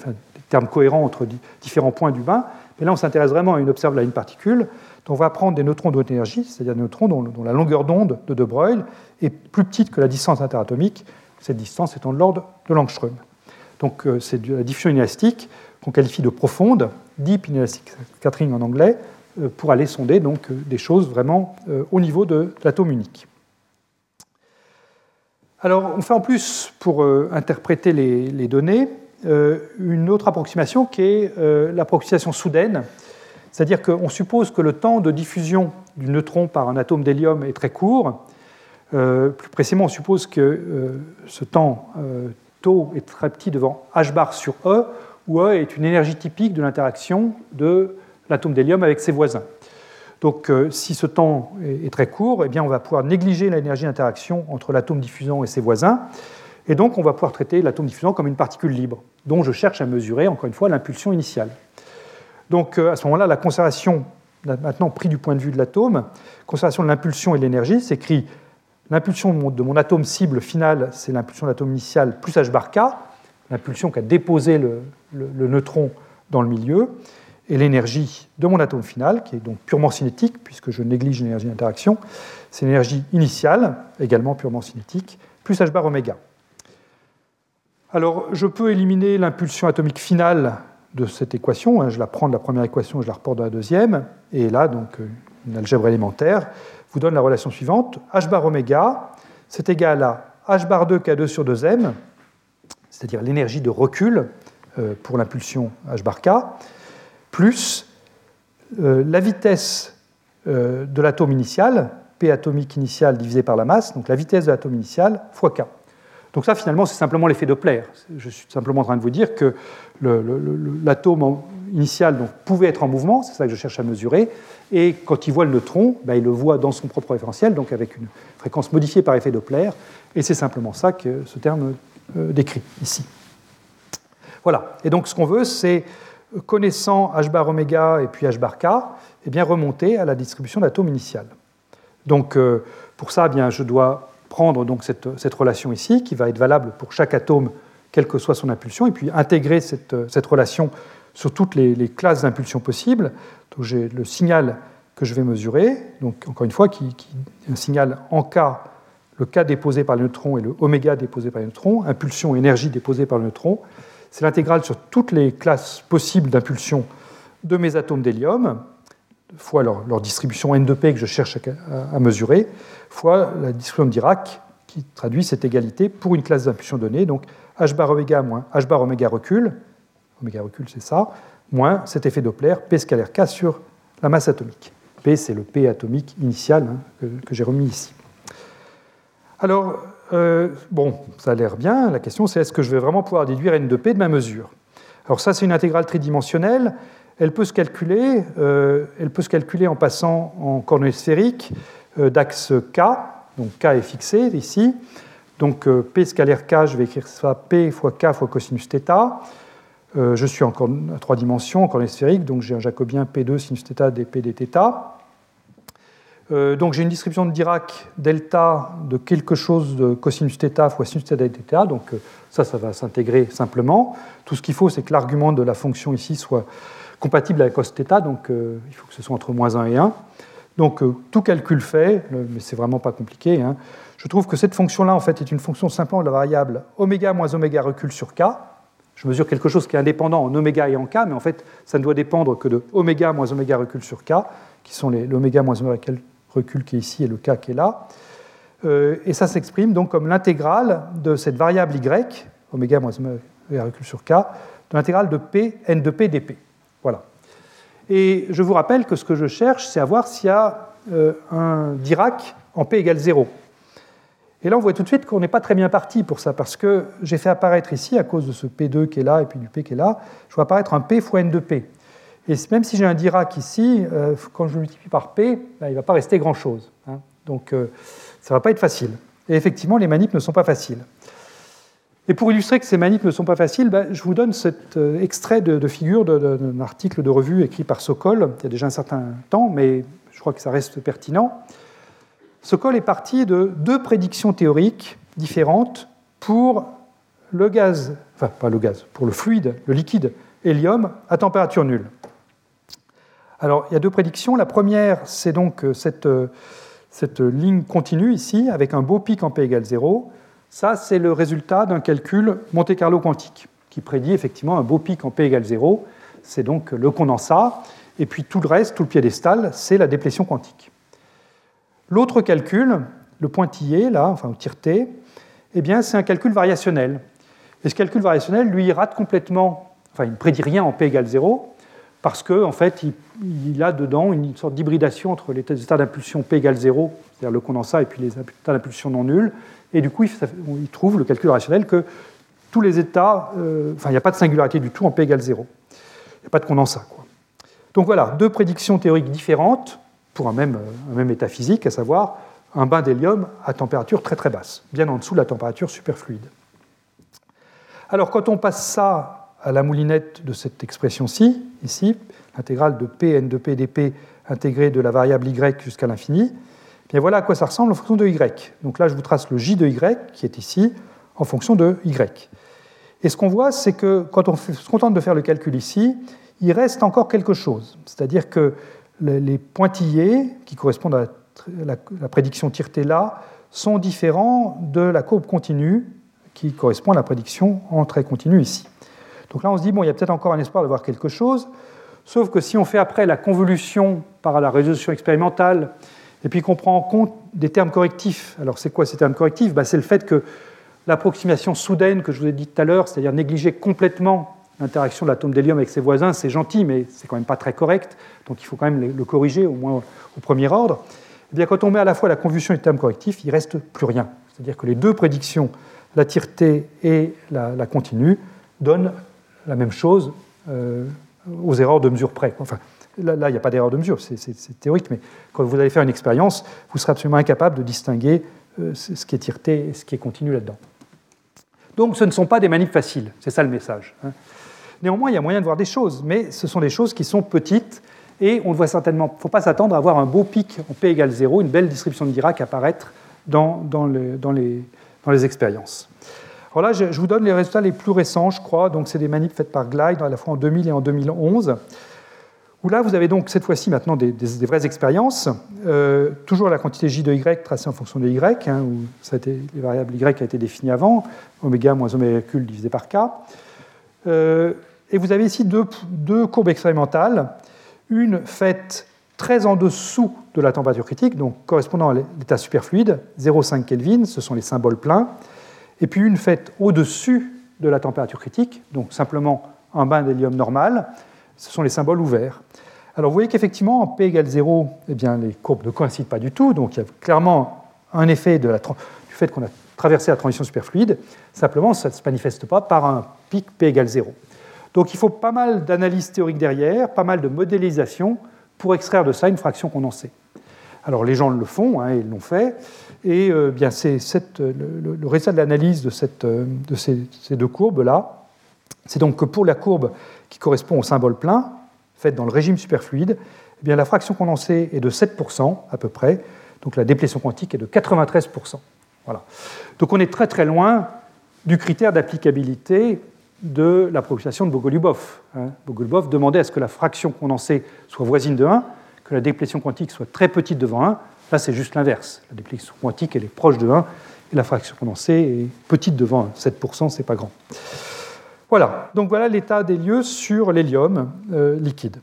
termes cohérents entre différents points du bain. Mais là, on s'intéresse vraiment à une observable à une particule. On va prendre des neutrons de haute énergie, c'est-à-dire des neutrons dont, la longueur d'onde de De Broglie est plus petite que la distance interatomique, cette distance étant de l'ordre de l'angström. Donc euh, c'est de la diffusion inélastique qu'on qualifie de profonde, deep inelastic scattering en anglais, euh, pour aller sonder donc euh, des choses vraiment au niveau de l'atome unique. Alors, on fait en plus, pour interpréter les, données, une autre approximation qui est l'approximation soudaine, c'est-à-dire qu'on suppose que le temps de diffusion du neutron par un atome d'hélium est très court. plus précisément, on suppose que ce temps taux est très petit devant h bar sur E, où E est une énergie typique de l'interaction de l'atome d'hélium avec ses voisins. Donc euh, si ce temps est, très court, eh bien, on va pouvoir négliger l'énergie d'interaction entre l'atome diffusant et ses voisins, et donc on va pouvoir traiter l'atome diffusant comme une particule libre, dont je cherche à mesurer, encore une fois, l'impulsion initiale. Donc euh, à ce moment-là, la conservation, maintenant pris du point de vue de l'atome, conservation de l'impulsion et de l'énergie, s'écrit l'impulsion de mon atome cible final, c'est l'impulsion de l'atome initial plus h bar k, l'impulsion qu'a déposé le, neutron dans le milieu, et l'énergie de mon atome final, qui est donc purement cinétique, puisque je néglige l'énergie d'interaction, c'est l'énergie initiale, également purement cinétique, plus h bar oméga. Alors, je peux éliminer l'impulsion atomique finale de cette équation. Hein, je la prends de la première équation et je la reporte dans la deuxième. Et là, donc, une algèbre élémentaire vous donne la relation suivante. h bar oméga, c'est égal à h bar 2 k2 sur 2m, c'est-à-dire l'énergie de recul euh, pour l'impulsion h bar k, plus euh, la vitesse euh, de l'atome initial, P atomique initial divisé par la masse, donc la vitesse de l'atome initial fois k. Donc ça, finalement, c'est simplement l'effet Doppler. Je suis simplement en train de vous dire que l'atome initial pouvait être en mouvement, c'est ça que je cherche à mesurer, et quand il voit le neutron, ben, il le voit dans son propre référentiel, donc avec une fréquence modifiée par effet Doppler, et c'est simplement ça que ce terme décrit ici. Voilà. Et donc ce qu'on veut, c'est, connaissant h bar oméga et puis h bar k, eh bien, remonter à la distribution d'atomes initiale. Donc euh, pour ça, eh bien, je dois prendre donc cette, relation ici, qui va être valable pour chaque atome, quelle que soit son impulsion, et puis intégrer cette, relation sur toutes les, classes d'impulsion possibles. Donc j'ai le signal que je vais mesurer, donc encore une fois, qui, qui un signal en K, le K déposé par le neutron et le oméga déposé par le neutron, impulsion énergie déposée par le neutron, c'est l'intégrale sur toutes les classes possibles d'impulsion de mes atomes d'hélium, fois leur, distribution N de P que je cherche à, mesurer, fois la distribution de Dirac qui traduit cette égalité pour une classe d'impulsion donnée. Donc h bar oméga moins h bar oméga recul, oméga recul c'est ça, moins cet effet Doppler, P scalaire K sur la masse atomique. P, c'est le P atomique initial hein, que, j'ai remis ici. Alors, euh, bon, ça a l'air bien. La question, c'est est-ce que je vais vraiment pouvoir déduire n de P de ma mesure? Alors ça, c'est une intégrale tridimensionnelle Elle peut se calculer, euh, elle peut se calculer en passant en coordonnées sphériques euh, d'axe K. Donc K est fixé ici. Donc P scalaire K, je vais écrire ça P fois K fois cosinus θ. Euh, je suis encore à trois dimensions, encore sphérique, donc j'ai un jacobien P2 sinus θ dP dθ. Euh, donc j'ai une distribution de Dirac delta de quelque chose de cosinus θ fois sinus θ dθ, donc euh, ça, ça va s'intégrer simplement. Tout ce qu'il faut, c'est que l'argument de la fonction ici soit compatible avec cos donc il faut que ce soit entre moins 1 et 1. Donc tout calcul fait, mais c'est vraiment pas compliqué. Hein. Je trouve que cette fonction-là, en fait, est une fonction simplement de la variable oméga moins oméga recul sur k, je mesure quelque chose qui est indépendant en oméga et en k, mais en fait, ça ne doit dépendre que de oméga moins oméga recul sur k, qui sont l'oméga moins oméga recul qui est ici et le k qui est là. Euh, et ça s'exprime donc comme l'intégrale de cette variable y, oméga moins oméga recul sur k, de l'intégrale de p, n de p dp. Voilà. Et je vous rappelle que ce que je cherche, c'est à voir s'il y a euh, un Dirac en p égale 0. Et là, on voit tout de suite qu'on n'est pas très bien parti pour ça, parce que j'ai fait apparaître ici, à cause de ce P2 qui est là et puis du P qui est là, je vois apparaître un P fois N de P. Et même si j'ai un Dirac ici, euh, quand je le multiplie par P, ben, il ne va pas rester grand-chose. Hein. Donc euh, ça ne va pas être facile. Et effectivement, les manips ne sont pas faciles. Et pour illustrer que ces manips ne sont pas faciles, ben, je vous donne cet euh, extrait de, figure d'un article de revue écrit par Sokol, il y a déjà un certain temps, mais je crois que ça reste pertinent. Sokol est parti de deux prédictions théoriques différentes pour le gaz, enfin pas le gaz, pour le fluide, le liquide hélium à température nulle. Alors il y a deux prédictions. La première, c'est donc cette, cette ligne continue ici, avec un beau pic en P égale 0. Ça, c'est le résultat d'un calcul Monte-Carlo quantique, qui prédit effectivement un beau pic en P égale 0. C'est donc le condensat. Et puis tout le reste, tout le piédestal, c'est la déplétion quantique. L'autre calcul, le pointillé, là, enfin au tir-T, eh bien, c'est un calcul variationnel. Et ce calcul variationnel, lui, il rate complètement, enfin, il ne prédit rien en P égale 0, parce qu'en en fait, il, a dedans une sorte d'hybridation entre les états d'impulsion P égale 0, c'est-à-dire le condensat, et puis les états d'impulsion non nuls. Et du coup, il, trouve, le calcul rationnel, que tous les états, euh, enfin, il n'y a pas de singularité du tout en P égale 0. Il n'y a pas de condensat. Quoi. Donc voilà, deux prédictions théoriques différentes pour un même, état physique, à savoir un bain d'hélium à température très très basse, bien en dessous de la température superfluide. Alors quand on passe ça à la moulinette de cette expression-ci, ici, l'intégrale de p n de p dp intégrée de la variable y jusqu'à l'infini, bien voilà à quoi ça ressemble en fonction de y. Donc là, je vous trace le j de y qui est ici en fonction de y. Et ce qu'on voit, c'est que quand on se contente de faire le calcul ici, il reste encore quelque chose. C'est-à-dire que les pointillés, qui correspondent à la, prédiction tirtée là, sont différents de la courbe continue, qui correspond à la prédiction en trait continu ici. Donc là, on se dit, bon, il y a peut-être encore un espoir de voir quelque chose, sauf que si on fait après la convolution par la résolution expérimentale, et puis qu'on prend en compte des termes correctifs, alors c'est quoi ces termes correctifs? Ben, C'est le fait que l'approximation soudaine que je vous ai dit tout à l'heure, c'est-à-dire négliger complètement l'interaction de l'atome d'hélium avec ses voisins, c'est gentil, mais c'est quand même pas très correct, donc il faut quand même le corriger, au moins au premier ordre. Eh bien, quand on met à la fois la convolution et le terme correctif, il ne reste plus rien. C'est-à-dire que les deux prédictions, la tireté et la, continue, donnent la même chose euh, aux erreurs de mesure près. Enfin, là, il n'y a pas d'erreur de mesure, c'est théorique, mais quand vous allez faire une expérience, vous serez absolument incapable de distinguer euh, ce qui est tireté et ce qui est continu là-dedans. Donc ce ne sont pas des manips faciles, c'est ça le message. Hein. Néanmoins, il y a moyen de voir des choses, mais ce sont des choses qui sont petites et on ne voit certainement, il ne faut pas s'attendre à avoir un beau pic en P égale 0, une belle distribution de Dirac apparaître dans, les, expériences. Alors là, je, vous donne les résultats les plus récents, je crois. Donc, c'est des manips faites par Glide à la fois en 2000 et en 2011. Où là, vous avez donc cette fois-ci maintenant des, vraies expériences. Euh, toujours la quantité J de Y tracée en fonction de Y, hein, où a été, les variables Y a été définies avant, oméga moins oméga divisé par K. Euh, et vous avez ici deux, courbes expérimentales, une faite très en dessous de la température critique, donc correspondant à l'état superfluide, 0,5 Kelvin, ce sont les symboles pleins, et puis une faite au-dessus de la température critique, donc simplement un bain d'hélium normal, ce sont les symboles ouverts. Alors vous voyez qu'effectivement, en P égale 0, eh bien, les courbes ne coïncident pas du tout, donc il y a clairement un effet du fait qu'on a traversé la transition superfluide, simplement ça ne se manifeste pas par un pic P égale 0. Donc il faut pas mal d'analyse théorique derrière, pas mal de modélisation pour extraire de ça une fraction condensée. Alors les gens le font, hein, ils l'ont fait, et euh, bien c'est le, résultat de l'analyse de, euh, ces deux courbes-là, c'est donc que pour la courbe qui correspond au symbole plein, faite dans le régime superfluide, eh la fraction condensée est de 7% à peu près, donc la déplétion quantique est de 93%. Voilà. Donc on est très très loin du critère d'applicabilité de la propulsation de Bogolubov. Hein. Bogolubov demandait à ce que la fraction condensée soit voisine de 1, que la déplétion quantique soit très petite devant 1. Là, c'est juste l'inverse. La déplétion quantique, elle est proche de 1, et la fraction condensée est petite devant 1. 7%, c'est pas grand. Voilà, donc voilà l'état des lieux sur l'hélium euh, liquide.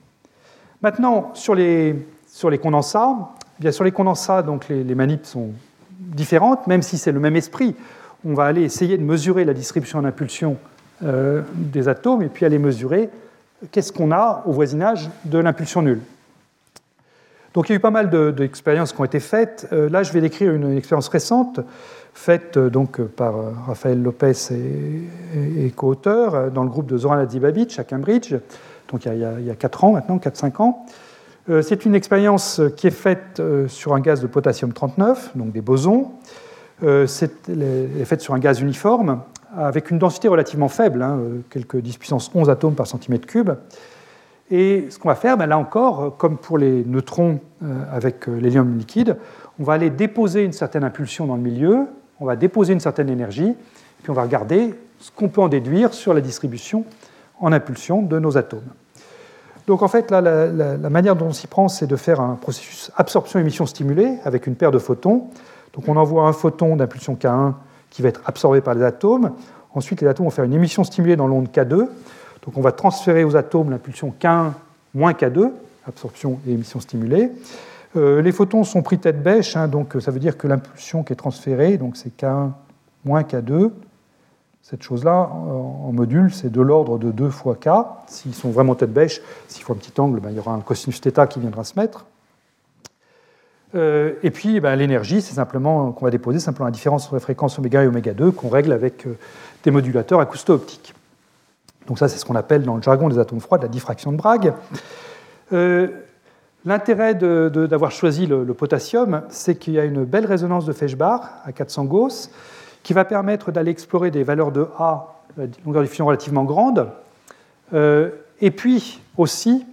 Maintenant, sur les, sur les condensats, eh sur les condensats, donc les, les sont différentes, même si c'est le même esprit. On va aller essayer de mesurer la distribution en impulsion euh, des atomes et puis aller mesurer qu'est-ce qu'on a au voisinage de l'impulsion nulle. Donc il y a eu pas mal d'expériences qui ont été faites. Euh, là, je vais décrire une, expérience récente faite euh, donc par Raphaël Lopez et, et, co-auteurs dans le groupe de Zoran Adzibabic à Cambridge, donc il y a, il y a 4 ans maintenant, 4-5 ans. C'est une expérience qui est faite sur un gaz de potassium 39, donc des bosons. C'est faite sur un gaz uniforme avec une densité relativement faible, hein, quelques 10 puissance 11 atomes par centimètre cube. Et ce qu'on va faire, ben là encore, comme pour les neutrons euh, avec euh, l'hélium liquide, on va aller déposer une certaine impulsion dans le milieu, on va déposer une certaine énergie, puis on va regarder ce qu'on peut en déduire sur la distribution en impulsion de nos atomes. Donc en fait, la manière dont on s'y prend, c'est de faire un processus absorption-émission stimulée avec une paire de photons. Donc on envoie un photon d'impulsion K1 qui va être absorbé par les atomes. Ensuite, les atomes vont faire une émission stimulée dans l'onde K2. Donc on va transférer aux atomes l'impulsion K1 moins K2, absorption et émission stimulée. Euh, les photons sont pris tête bêche, hein, donc ça veut dire que l'impulsion qui est transférée, donc c'est K1 moins K2. Cette chose-là, en module, c'est de l'ordre de 2 fois K. S'ils sont vraiment tête bêche, s'il faut un petit angle, ben, il y aura un cosinus θ qui viendra se mettre. Euh, et puis ben, l'énergie, c'est simplement qu'on va déposer simplement la différence entre les fréquences oméga et oméga 2 qu'on règle avec euh, des modulateurs acousto-optiques. Donc ça, c'est ce qu'on appelle dans le jargon des atomes froids la diffraction de Bragg. Euh, l'intérêt d'avoir choisi le, potassium, c'est qu'il y a une belle résonance de Feshbach à 400 Gauss qui va permettre d'aller explorer des valeurs de A, longueur de diffusion relativement grande, et puis aussi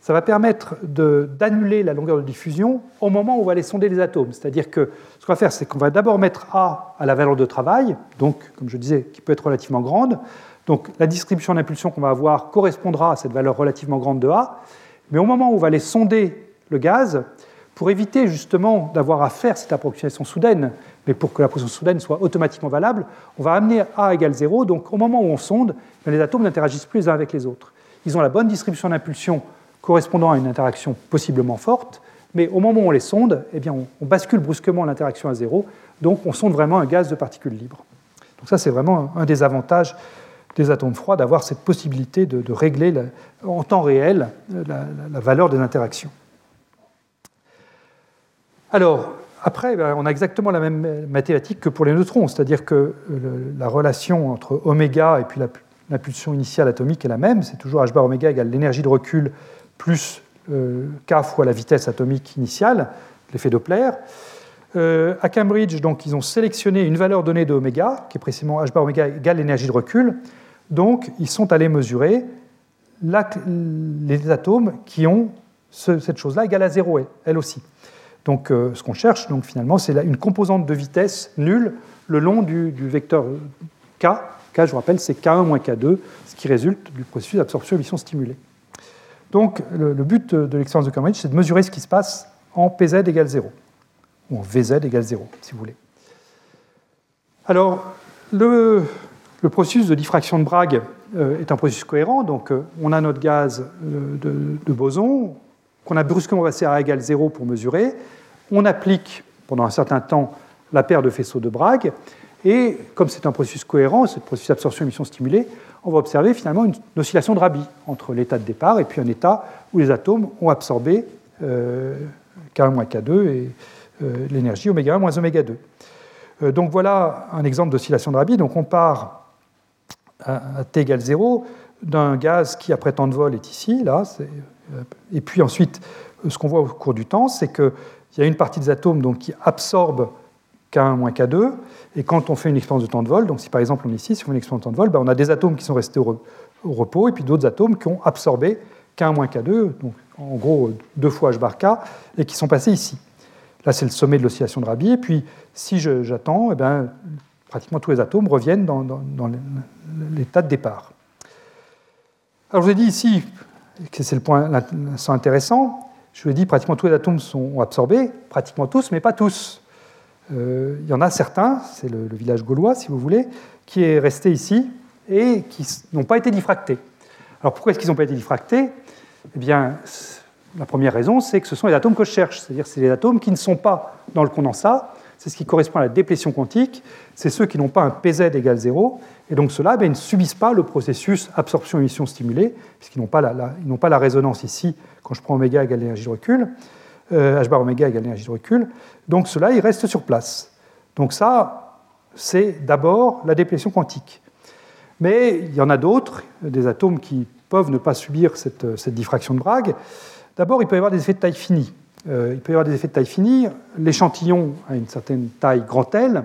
ça va permettre d'annuler la longueur de diffusion au moment où on va aller sonder les atomes. C'est-à-dire que ce qu'on va faire, c'est qu'on va d'abord mettre A à la valeur de travail, donc, comme je disais, qui peut être relativement grande. Donc, la distribution d'impulsion qu'on va avoir correspondra à cette valeur relativement grande de A. Mais au moment où on va aller sonder le gaz, pour éviter justement d'avoir à faire cette approximation soudaine, mais pour que l'approximation soudaine soit automatiquement valable, on va amener A égale 0. Donc, au moment où on sonde, les atomes n'interagissent plus les uns avec les autres. Ils ont la bonne distribution d'impulsion correspondant à une interaction possiblement forte, mais au moment où on les sonde, eh bien, on, bascule brusquement l'interaction à zéro, donc on sonde vraiment un gaz de particules libres. Donc ça, c'est vraiment un des avantages des atomes froids d'avoir cette possibilité de, régler en temps réel la, valeur des interactions. Alors, après, ben, on a exactement la même mathématique que pour les neutrons, c'est-à-dire que la relation entre oméga et puis l'impulsion initiale atomique est la même, c'est toujours h bar oméga égale l'énergie de recul plus euh, k fois la vitesse atomique initiale, l'effet Doppler. Euh, à Cambridge, donc, ils ont sélectionné une valeur donnée de oméga, qui est précisément h bar oméga égale l'énergie de recul. Donc, ils sont allés mesurer les atomes qui ont cette chose-là égale à zéro, elle aussi. Donc, euh, ce qu'on cherche, donc, finalement, c'est une composante de vitesse nulle le long du, vecteur k. K, je vous rappelle, c'est K1 moins K2, ce qui résulte du processus d'absorption-émission stimulée. Donc le, but de l'expérience de Cambridge, c'est de mesurer ce qui se passe en PZ égale 0, ou en VZ égale 0, si vous voulez. Alors, le, processus de diffraction de Bragg euh, est un processus cohérent, donc euh, on a notre gaz euh, de, boson qu'on a brusquement passé à A égale 0 pour mesurer. On applique pendant un certain temps la paire de faisceaux de Bragg, et comme c'est un processus cohérent, ce processus d'absorption-émission stimulée, on va observer finalement une, oscillation de Rabi entre l'état de départ et puis un état où les atomes ont absorbé euh, K1 K2 et l'énergie oméga 1 moins oméga 2. Euh, donc voilà un exemple d'oscillation de Rabi. Donc on part à, t égale 0 d'un gaz qui, après temps de vol, est ici, là. et puis ensuite, ce qu'on voit au cours du temps, c'est qu'il y a une partie des atomes donc, qui absorbe K1 moins K2, et quand on fait une expérience de temps de vol, donc si par exemple on est ici, si on fait une expérience de temps de vol, ben, on a des atomes qui sont restés au, repos, et puis d'autres atomes qui ont absorbé K1 moins K2, donc en gros deux fois H bar K, et qui sont passés ici. Là, c'est le sommet de l'oscillation de Rabi, et puis si j'attends, eh ben, pratiquement tous les atomes reviennent dans, l'état de départ. Alors je vous ai dit ici, que c'est le point intéressant, je vous ai dit pratiquement tous les atomes sont absorbés, pratiquement tous, mais pas tous. Euh, il y en a certains, c'est le, village gaulois si vous voulez, qui est resté ici et qui n'ont pas été diffractés. Alors pourquoi est-ce qu'ils n'ont pas été diffractés? Eh bien, la première raison, c'est que ce sont les atomes que je cherche, c'est-à-dire c'est les atomes qui ne sont pas dans le condensat, c'est ce qui correspond à la déplétion quantique, c'est ceux qui n'ont pas un PZ égale 0, et donc ceux-là ben, ils ne subissent pas le processus absorption-émission stimulée, puisqu'ils n'ont pas, la résonance ici quand je prends oméga égale l'énergie de recul. Euh, h bar oméga égale l'énergie de recul. Donc cela, il reste sur place. Donc ça, c'est d'abord la déplétion quantique. Mais il y en a d'autres, des atomes qui peuvent ne pas subir cette, diffraction de Bragg. D'abord, il peut y avoir des effets de taille finie. Euh, il peut y avoir des effets de taille finie. L'échantillon a une certaine taille grand L.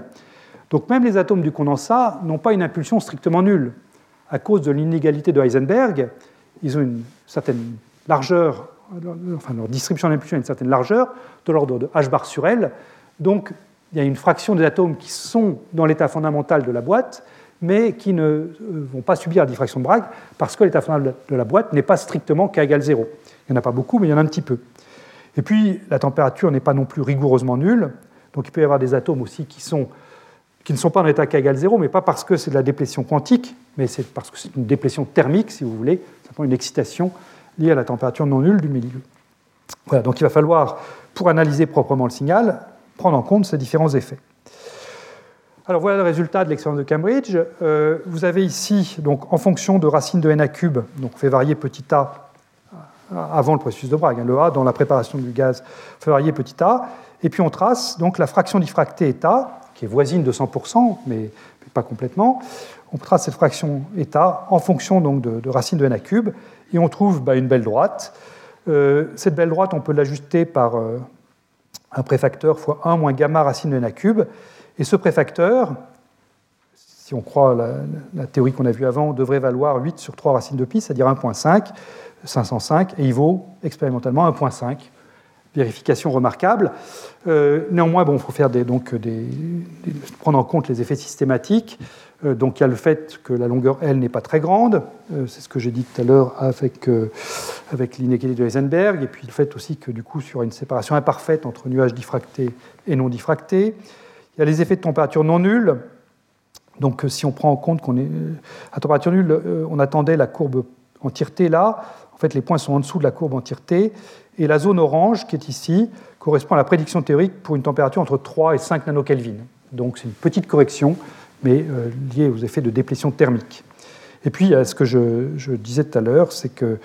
Donc même les atomes du condensat n'ont pas une impulsion strictement nulle. À cause de l'inégalité de Heisenberg, ils ont une certaine largeur enfin, leur distribution d'impulsion a une certaine largeur, de l'ordre de h bar sur L. Donc, il y a une fraction des atomes qui sont dans l'état fondamental de la boîte, mais qui ne euh, vont pas subir la diffraction de Bragg parce que l'état fondamental de la boîte n'est pas strictement k égale 0. Il n'y en a pas beaucoup, mais il y en a un petit peu. Et puis, la température n'est pas non plus rigoureusement nulle, donc il peut y avoir des atomes aussi qui, ne sont pas en état k égale 0, mais pas parce que c'est de la déplétion quantique, mais c'est parce que c'est une déplétion thermique, si vous voulez, simplement une excitation liées à la température non nulle du milieu. Voilà, donc il va falloir, pour analyser proprement le signal, prendre en compte ces différents effets. Alors voilà le résultat de l'expérience de Cambridge. Euh, vous avez ici, donc, en fonction de racine de n à cube, donc on fait varier petit a avant le processus de Bragg, hein, le a dans la préparation du gaz fait varier petit a, et puis on trace donc la fraction diffractée eta, qui est voisine de 100%, mais, pas complètement. On trace cette fraction eta en fonction donc, de, racine de n à cube, et on trouve bah, une belle droite. Euh, cette belle droite, on peut l'ajuster par euh, un préfacteur fois 1 moins gamma racine de n à cube. Et ce préfacteur, si on croit la, la théorie qu'on a vue avant, devrait valoir 8 sur 3 racines de pi, c'est-à-dire 1.5, 505, et il vaut expérimentalement 1.5. Vérification remarquable. Euh, néanmoins, bon, il faut faire des, donc, des, prendre en compte les effets systématiques. Euh, donc il y a le fait que la longueur L n'est pas très grande, euh, c'est ce que j'ai dit tout à l'heure avec, euh, avec l'inégalité de Heisenberg, et puis le fait aussi que du coup sur une séparation imparfaite entre nuages diffractés et non diffractés. Il y a les effets de température non nulle. Donc si on prend en compte qu'on est à température nulle, on attendait la courbe entièreté là. En fait, les points sont en dessous de la courbe entièreté. Et la zone orange, qui est ici, correspond à la prédiction théorique pour une température entre 3 et 5 nanokelvin. Donc c'est une petite correction mais euh, lié aux effets de déplétion thermique. Et puis, ce que je, disais tout à l'heure, c'est que.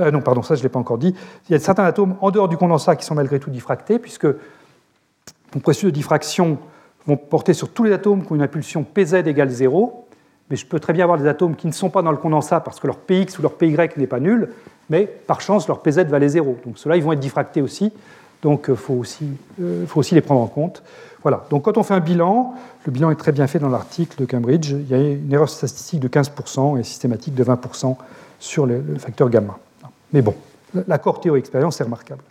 Euh, non, pardon, ça, je ne l'ai pas encore dit. Il y a certains atomes en dehors du condensat qui sont malgré tout diffractés, puisque mon processus de diffraction vont porter sur tous les atomes qui ont une impulsion PZ égale 0, mais je peux très bien avoir des atomes qui ne sont pas dans le condensat parce que leur PX ou leur PY n'est pas nul, mais par chance, leur PZ valait 0. Donc ceux-là, ils vont être diffractés aussi, donc il euh, faut, aussi, faut aussi les prendre en compte. Voilà, donc quand on fait un bilan, le bilan est très bien fait dans l'article de Cambridge, il y a une erreur statistique de 15% et systématique de 20% sur le, facteur gamma. Mais bon, l'accord théorie-expérience est remarquable.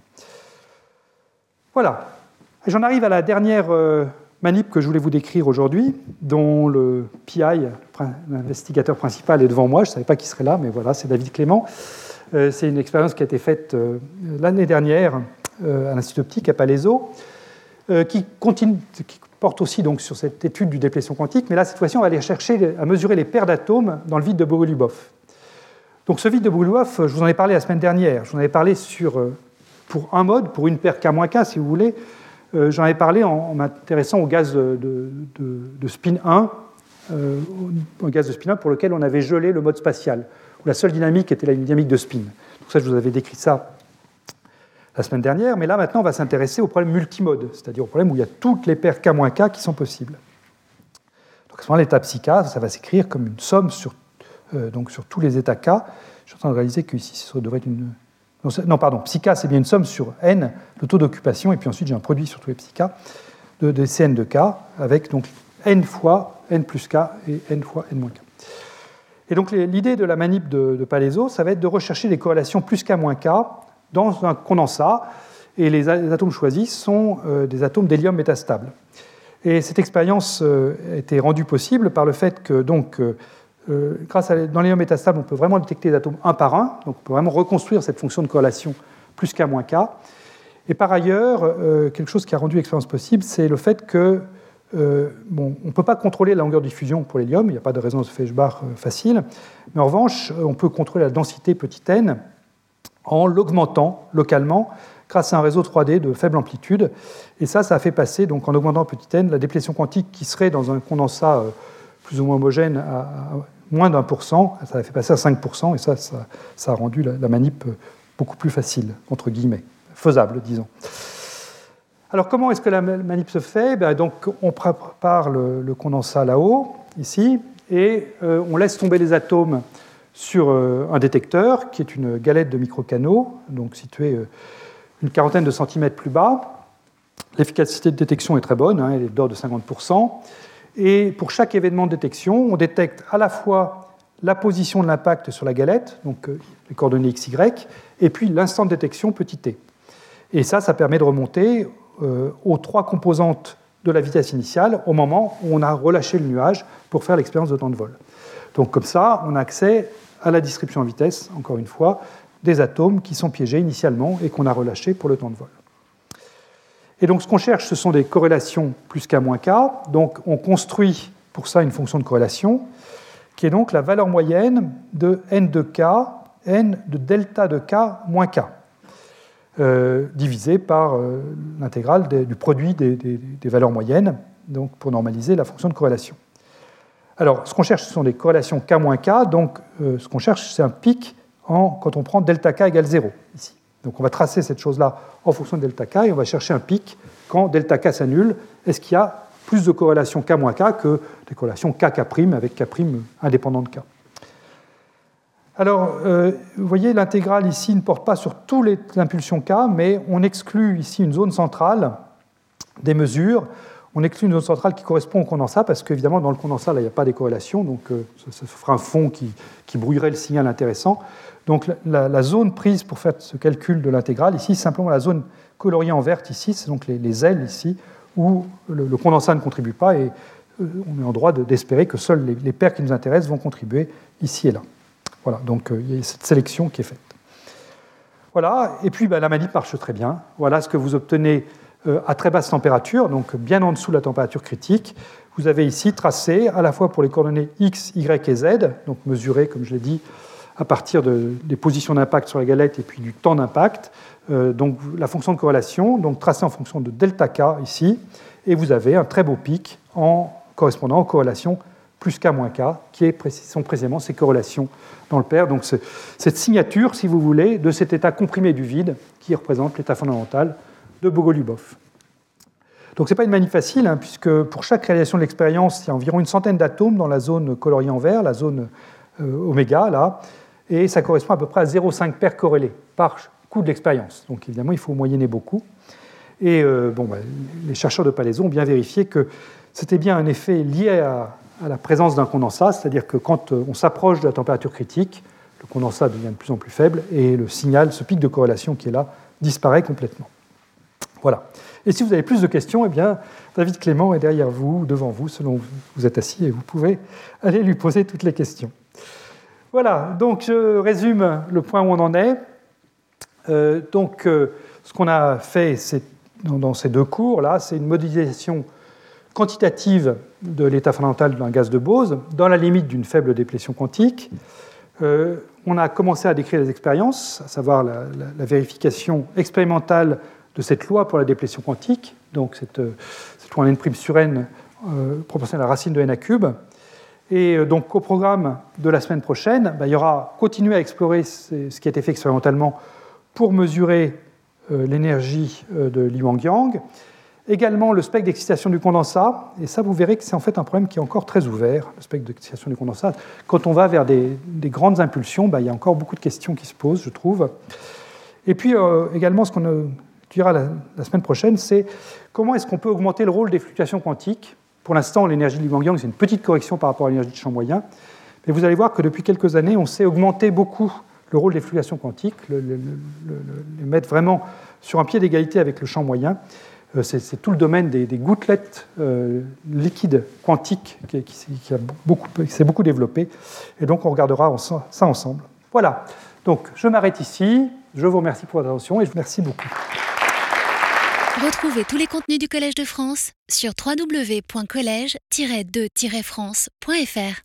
Voilà, j'en arrive à la dernière euh, manip que je voulais vous décrire aujourd'hui, dont le PI, l'investigateur principal, est devant moi. Je ne savais pas qui serait là, mais voilà, c'est David Clément. Euh, c'est une expérience qui a été faite euh, l'année dernière à l'Institut optique à Palaiso. Euh, qui, porte aussi donc sur cette étude du déplétion quantique, mais là, cette fois-ci, on va aller chercher à mesurer les paires d'atomes dans le vide de Bogolubov. Donc ce vide de Bogolubov, je vous en ai parlé la semaine dernière, je vous en avais parlé sur euh, pour un mode, pour une paire K-K, si vous voulez. Euh, j'en ai parlé en, m'intéressant au gaz de, spin 1, euh, au gaz de spin 1 pour lequel on avait gelé le mode spatial, la seule dynamique était la dynamique de spin. Donc ça, je vous avais décrit ça la semaine dernière, mais là maintenant on va s'intéresser au problème multimode, c'est-à-dire au problème où il y a toutes les paires K-K qui sont possibles. Donc à ce moment l'état psi K, ça va s'écrire comme une somme sur, euh, sur tous les états K. Je suis en train de réaliser que ici ça devrait être une. Non, pardon, psi K c'est bien une somme sur n, le taux d'occupation, et puis ensuite j'ai un produit sur tous les psi K de, de Cn de K avec donc n fois n plus K et n fois n moins K. Et donc l'idée de la manip de, de Palaiso, ça va être de rechercher les corrélations plus K moins K dans un condensat, et les atomes choisis sont euh, des atomes d'hélium métastable. Et cette expérience euh, a été rendue possible par le fait que, donc, euh, grâce à, dans l'hélium métastable, on peut vraiment détecter les atomes un par un, donc on peut vraiment reconstruire cette fonction de corrélation plus K moins K. Et par ailleurs, quelque chose qui a rendu l'expérience possible, c'est le fait que bon, on ne peut pas contrôler la longueur de diffusion pour l'hélium, il n'y a pas de résonance Feshbach facile, mais en revanche, on peut contrôler la densité petit n, en l'augmentant localement grâce à un réseau 3D de faible amplitude. Et ça, ça a fait passer, donc, en augmentant petit n, la déplétion quantique qui serait dans un condensat euh, plus ou moins homogène à moins d'un pour cent, ça a fait passer à 5%, et ça, ça, a rendu la, manip euh, beaucoup plus facile, entre guillemets, faisable, disons. Alors comment est-ce que la manip se fait? Ben, On prépare le, condensat là-haut, ici, et euh, on laisse tomber les atomes sur euh, un détecteur qui est une galette de microcanaux, donc située euh, une quarantaine de centimètres plus bas. L'efficacité de détection est très bonne, hein, elle est d'ordre de 50%. Et pour chaque événement de détection, on détecte à la fois la position de l'impact sur la galette, donc les coordonnées XY, et puis l'instant de détection petit t. Et ça, ça permet de remonter aux trois composantes de la vitesse initiale au moment où on a relâché le nuage pour faire l'expérience de temps de vol. Donc comme ça, on a accès à la description en vitesse, encore une fois, des atomes qui sont piégés initialement et qu'on a relâchés pour le temps de vol. Et donc ce qu'on cherche, ce sont des corrélations plus k moins k. Donc on construit pour ça une fonction de corrélation qui est donc la valeur moyenne de n de k, n de delta de k moins k, euh, divisé par euh, l'intégrale du produit des, valeurs moyennes, donc pour normaliser la fonction de corrélation. Alors, ce qu'on cherche, ce sont des corrélations K moins K. Donc, euh, ce qu'on cherche, c'est un pic en, quand on prend delta K égale 0, ici. Donc, on va tracer cette chose-là en fonction de delta K et on va chercher un pic quand delta K s'annule. Est-ce qu'il y a plus de corrélations K moins K que des corrélations K K' avec K' indépendant de K? Alors, euh, vous voyez, l'intégrale ici ne porte pas sur toutes les impulsions K, mais on exclut ici une zone centrale des mesures on exclut une zone centrale qui correspond au condensat, parce qu'évidemment, dans le condensat, il n'y a pas des corrélations, donc euh, ça, fera un fond qui, brouillerait le signal intéressant. Donc la, zone prise pour faire ce calcul de l'intégrale, ici, simplement la zone coloriée en verte, ici, c'est donc les, ailes, ici, où le, condensat ne contribue pas, et euh, on est en droit d'espérer que seules les, paires qui nous intéressent vont contribuer ici et là. Voilà, donc euh, il y a cette sélection qui est faite. Voilà, et puis bah, la manip marche très bien. Voilà ce que vous obtenez euh, à très basse température, donc bien en dessous de la température critique. Vous avez ici tracé à la fois pour les coordonnées x, y et z, donc mesurées, comme je l'ai dit, à partir des positions d'impact sur la galette et puis du temps d'impact. Euh, donc la fonction de corrélation, donc tracée en fonction de delta k ici, et vous avez un très beau pic en correspondant aux corrélations plus k moins k, qui sont précisément ces corrélations dans le pair. Donc cette signature, si vous voulez, de cet état comprimé du vide qui représente l'état fondamental de Bogolubov. Donc ce n'est pas une manip facile, hein, puisque pour chaque réalisation de l'expérience, il y a environ une centaine d'atomes dans la zone coloriée en vert, la zone euh, oméga, là, et ça correspond à peu près à 0,5 paires corrélées par coup de l'expérience. Donc évidemment, il faut moyenner beaucoup. Et euh, bon, bah, les chercheurs de Palaiso ont bien vérifié que c'était bien un effet lié à, à la présence d'un condensat, c'est-à-dire que quand euh, on s'approche de la température critique, le condensat devient de plus en plus faible et le signal, ce pic de corrélation qui est là, disparaît complètement. Voilà. Et si vous avez plus de questions, eh bien, David Clément est derrière vous, ou devant vous, selon où vous êtes assis, et vous pouvez aller lui poser toutes les questions. Voilà, donc je résume le point où on en est. Euh, donc, euh, ce qu'on a fait dans, ces deux cours-là, c'est une modélisation quantitative de l'état fondamental d'un gaz de Bose, dans la limite d'une faible déplétion quantique. on a commencé à décrire les expériences, à savoir la, vérification expérimentale de cette loi pour la déplétion quantique, donc cette, cette loi en n' sur n proportionnelle à la racine de n à cube. Et donc au programme de la semaine prochaine, ben, il y aura continuer à explorer ce qui a été fait expérimentalement pour mesurer l'énergie de Li Yang Également le spectre d'excitation du condensat, et ça vous verrez que c'est en fait un problème qui est encore très ouvert, le spectre d'excitation du condensat. Quand on va vers des, grandes impulsions, bah, il y a encore beaucoup de questions qui se posent, je trouve. Et puis euh, également, ce qu'on étudiera la, la, semaine prochaine, c'est comment est-ce qu'on peut augmenter le rôle des fluctuations quantiques. Pour l'instant, l'énergie de Wang-Yang, c'est une petite correction par rapport à l'énergie de champ moyen, mais vous allez voir que depuis quelques années, on sait augmenter beaucoup le rôle des fluctuations quantiques, les mettre vraiment sur un pied d'égalité avec le champ moyen. Euh, c'est tout le domaine des, gouttelettes euh, liquides quantiques qui, s'est beaucoup, beaucoup, développé. Et donc, on regardera ça ensemble. Voilà. Donc, je m'arrête ici. Je vous remercie pour votre attention et je vous remercie beaucoup. Retrouvez tous les contenus du Collège de France sur www.colège-2-france.fr.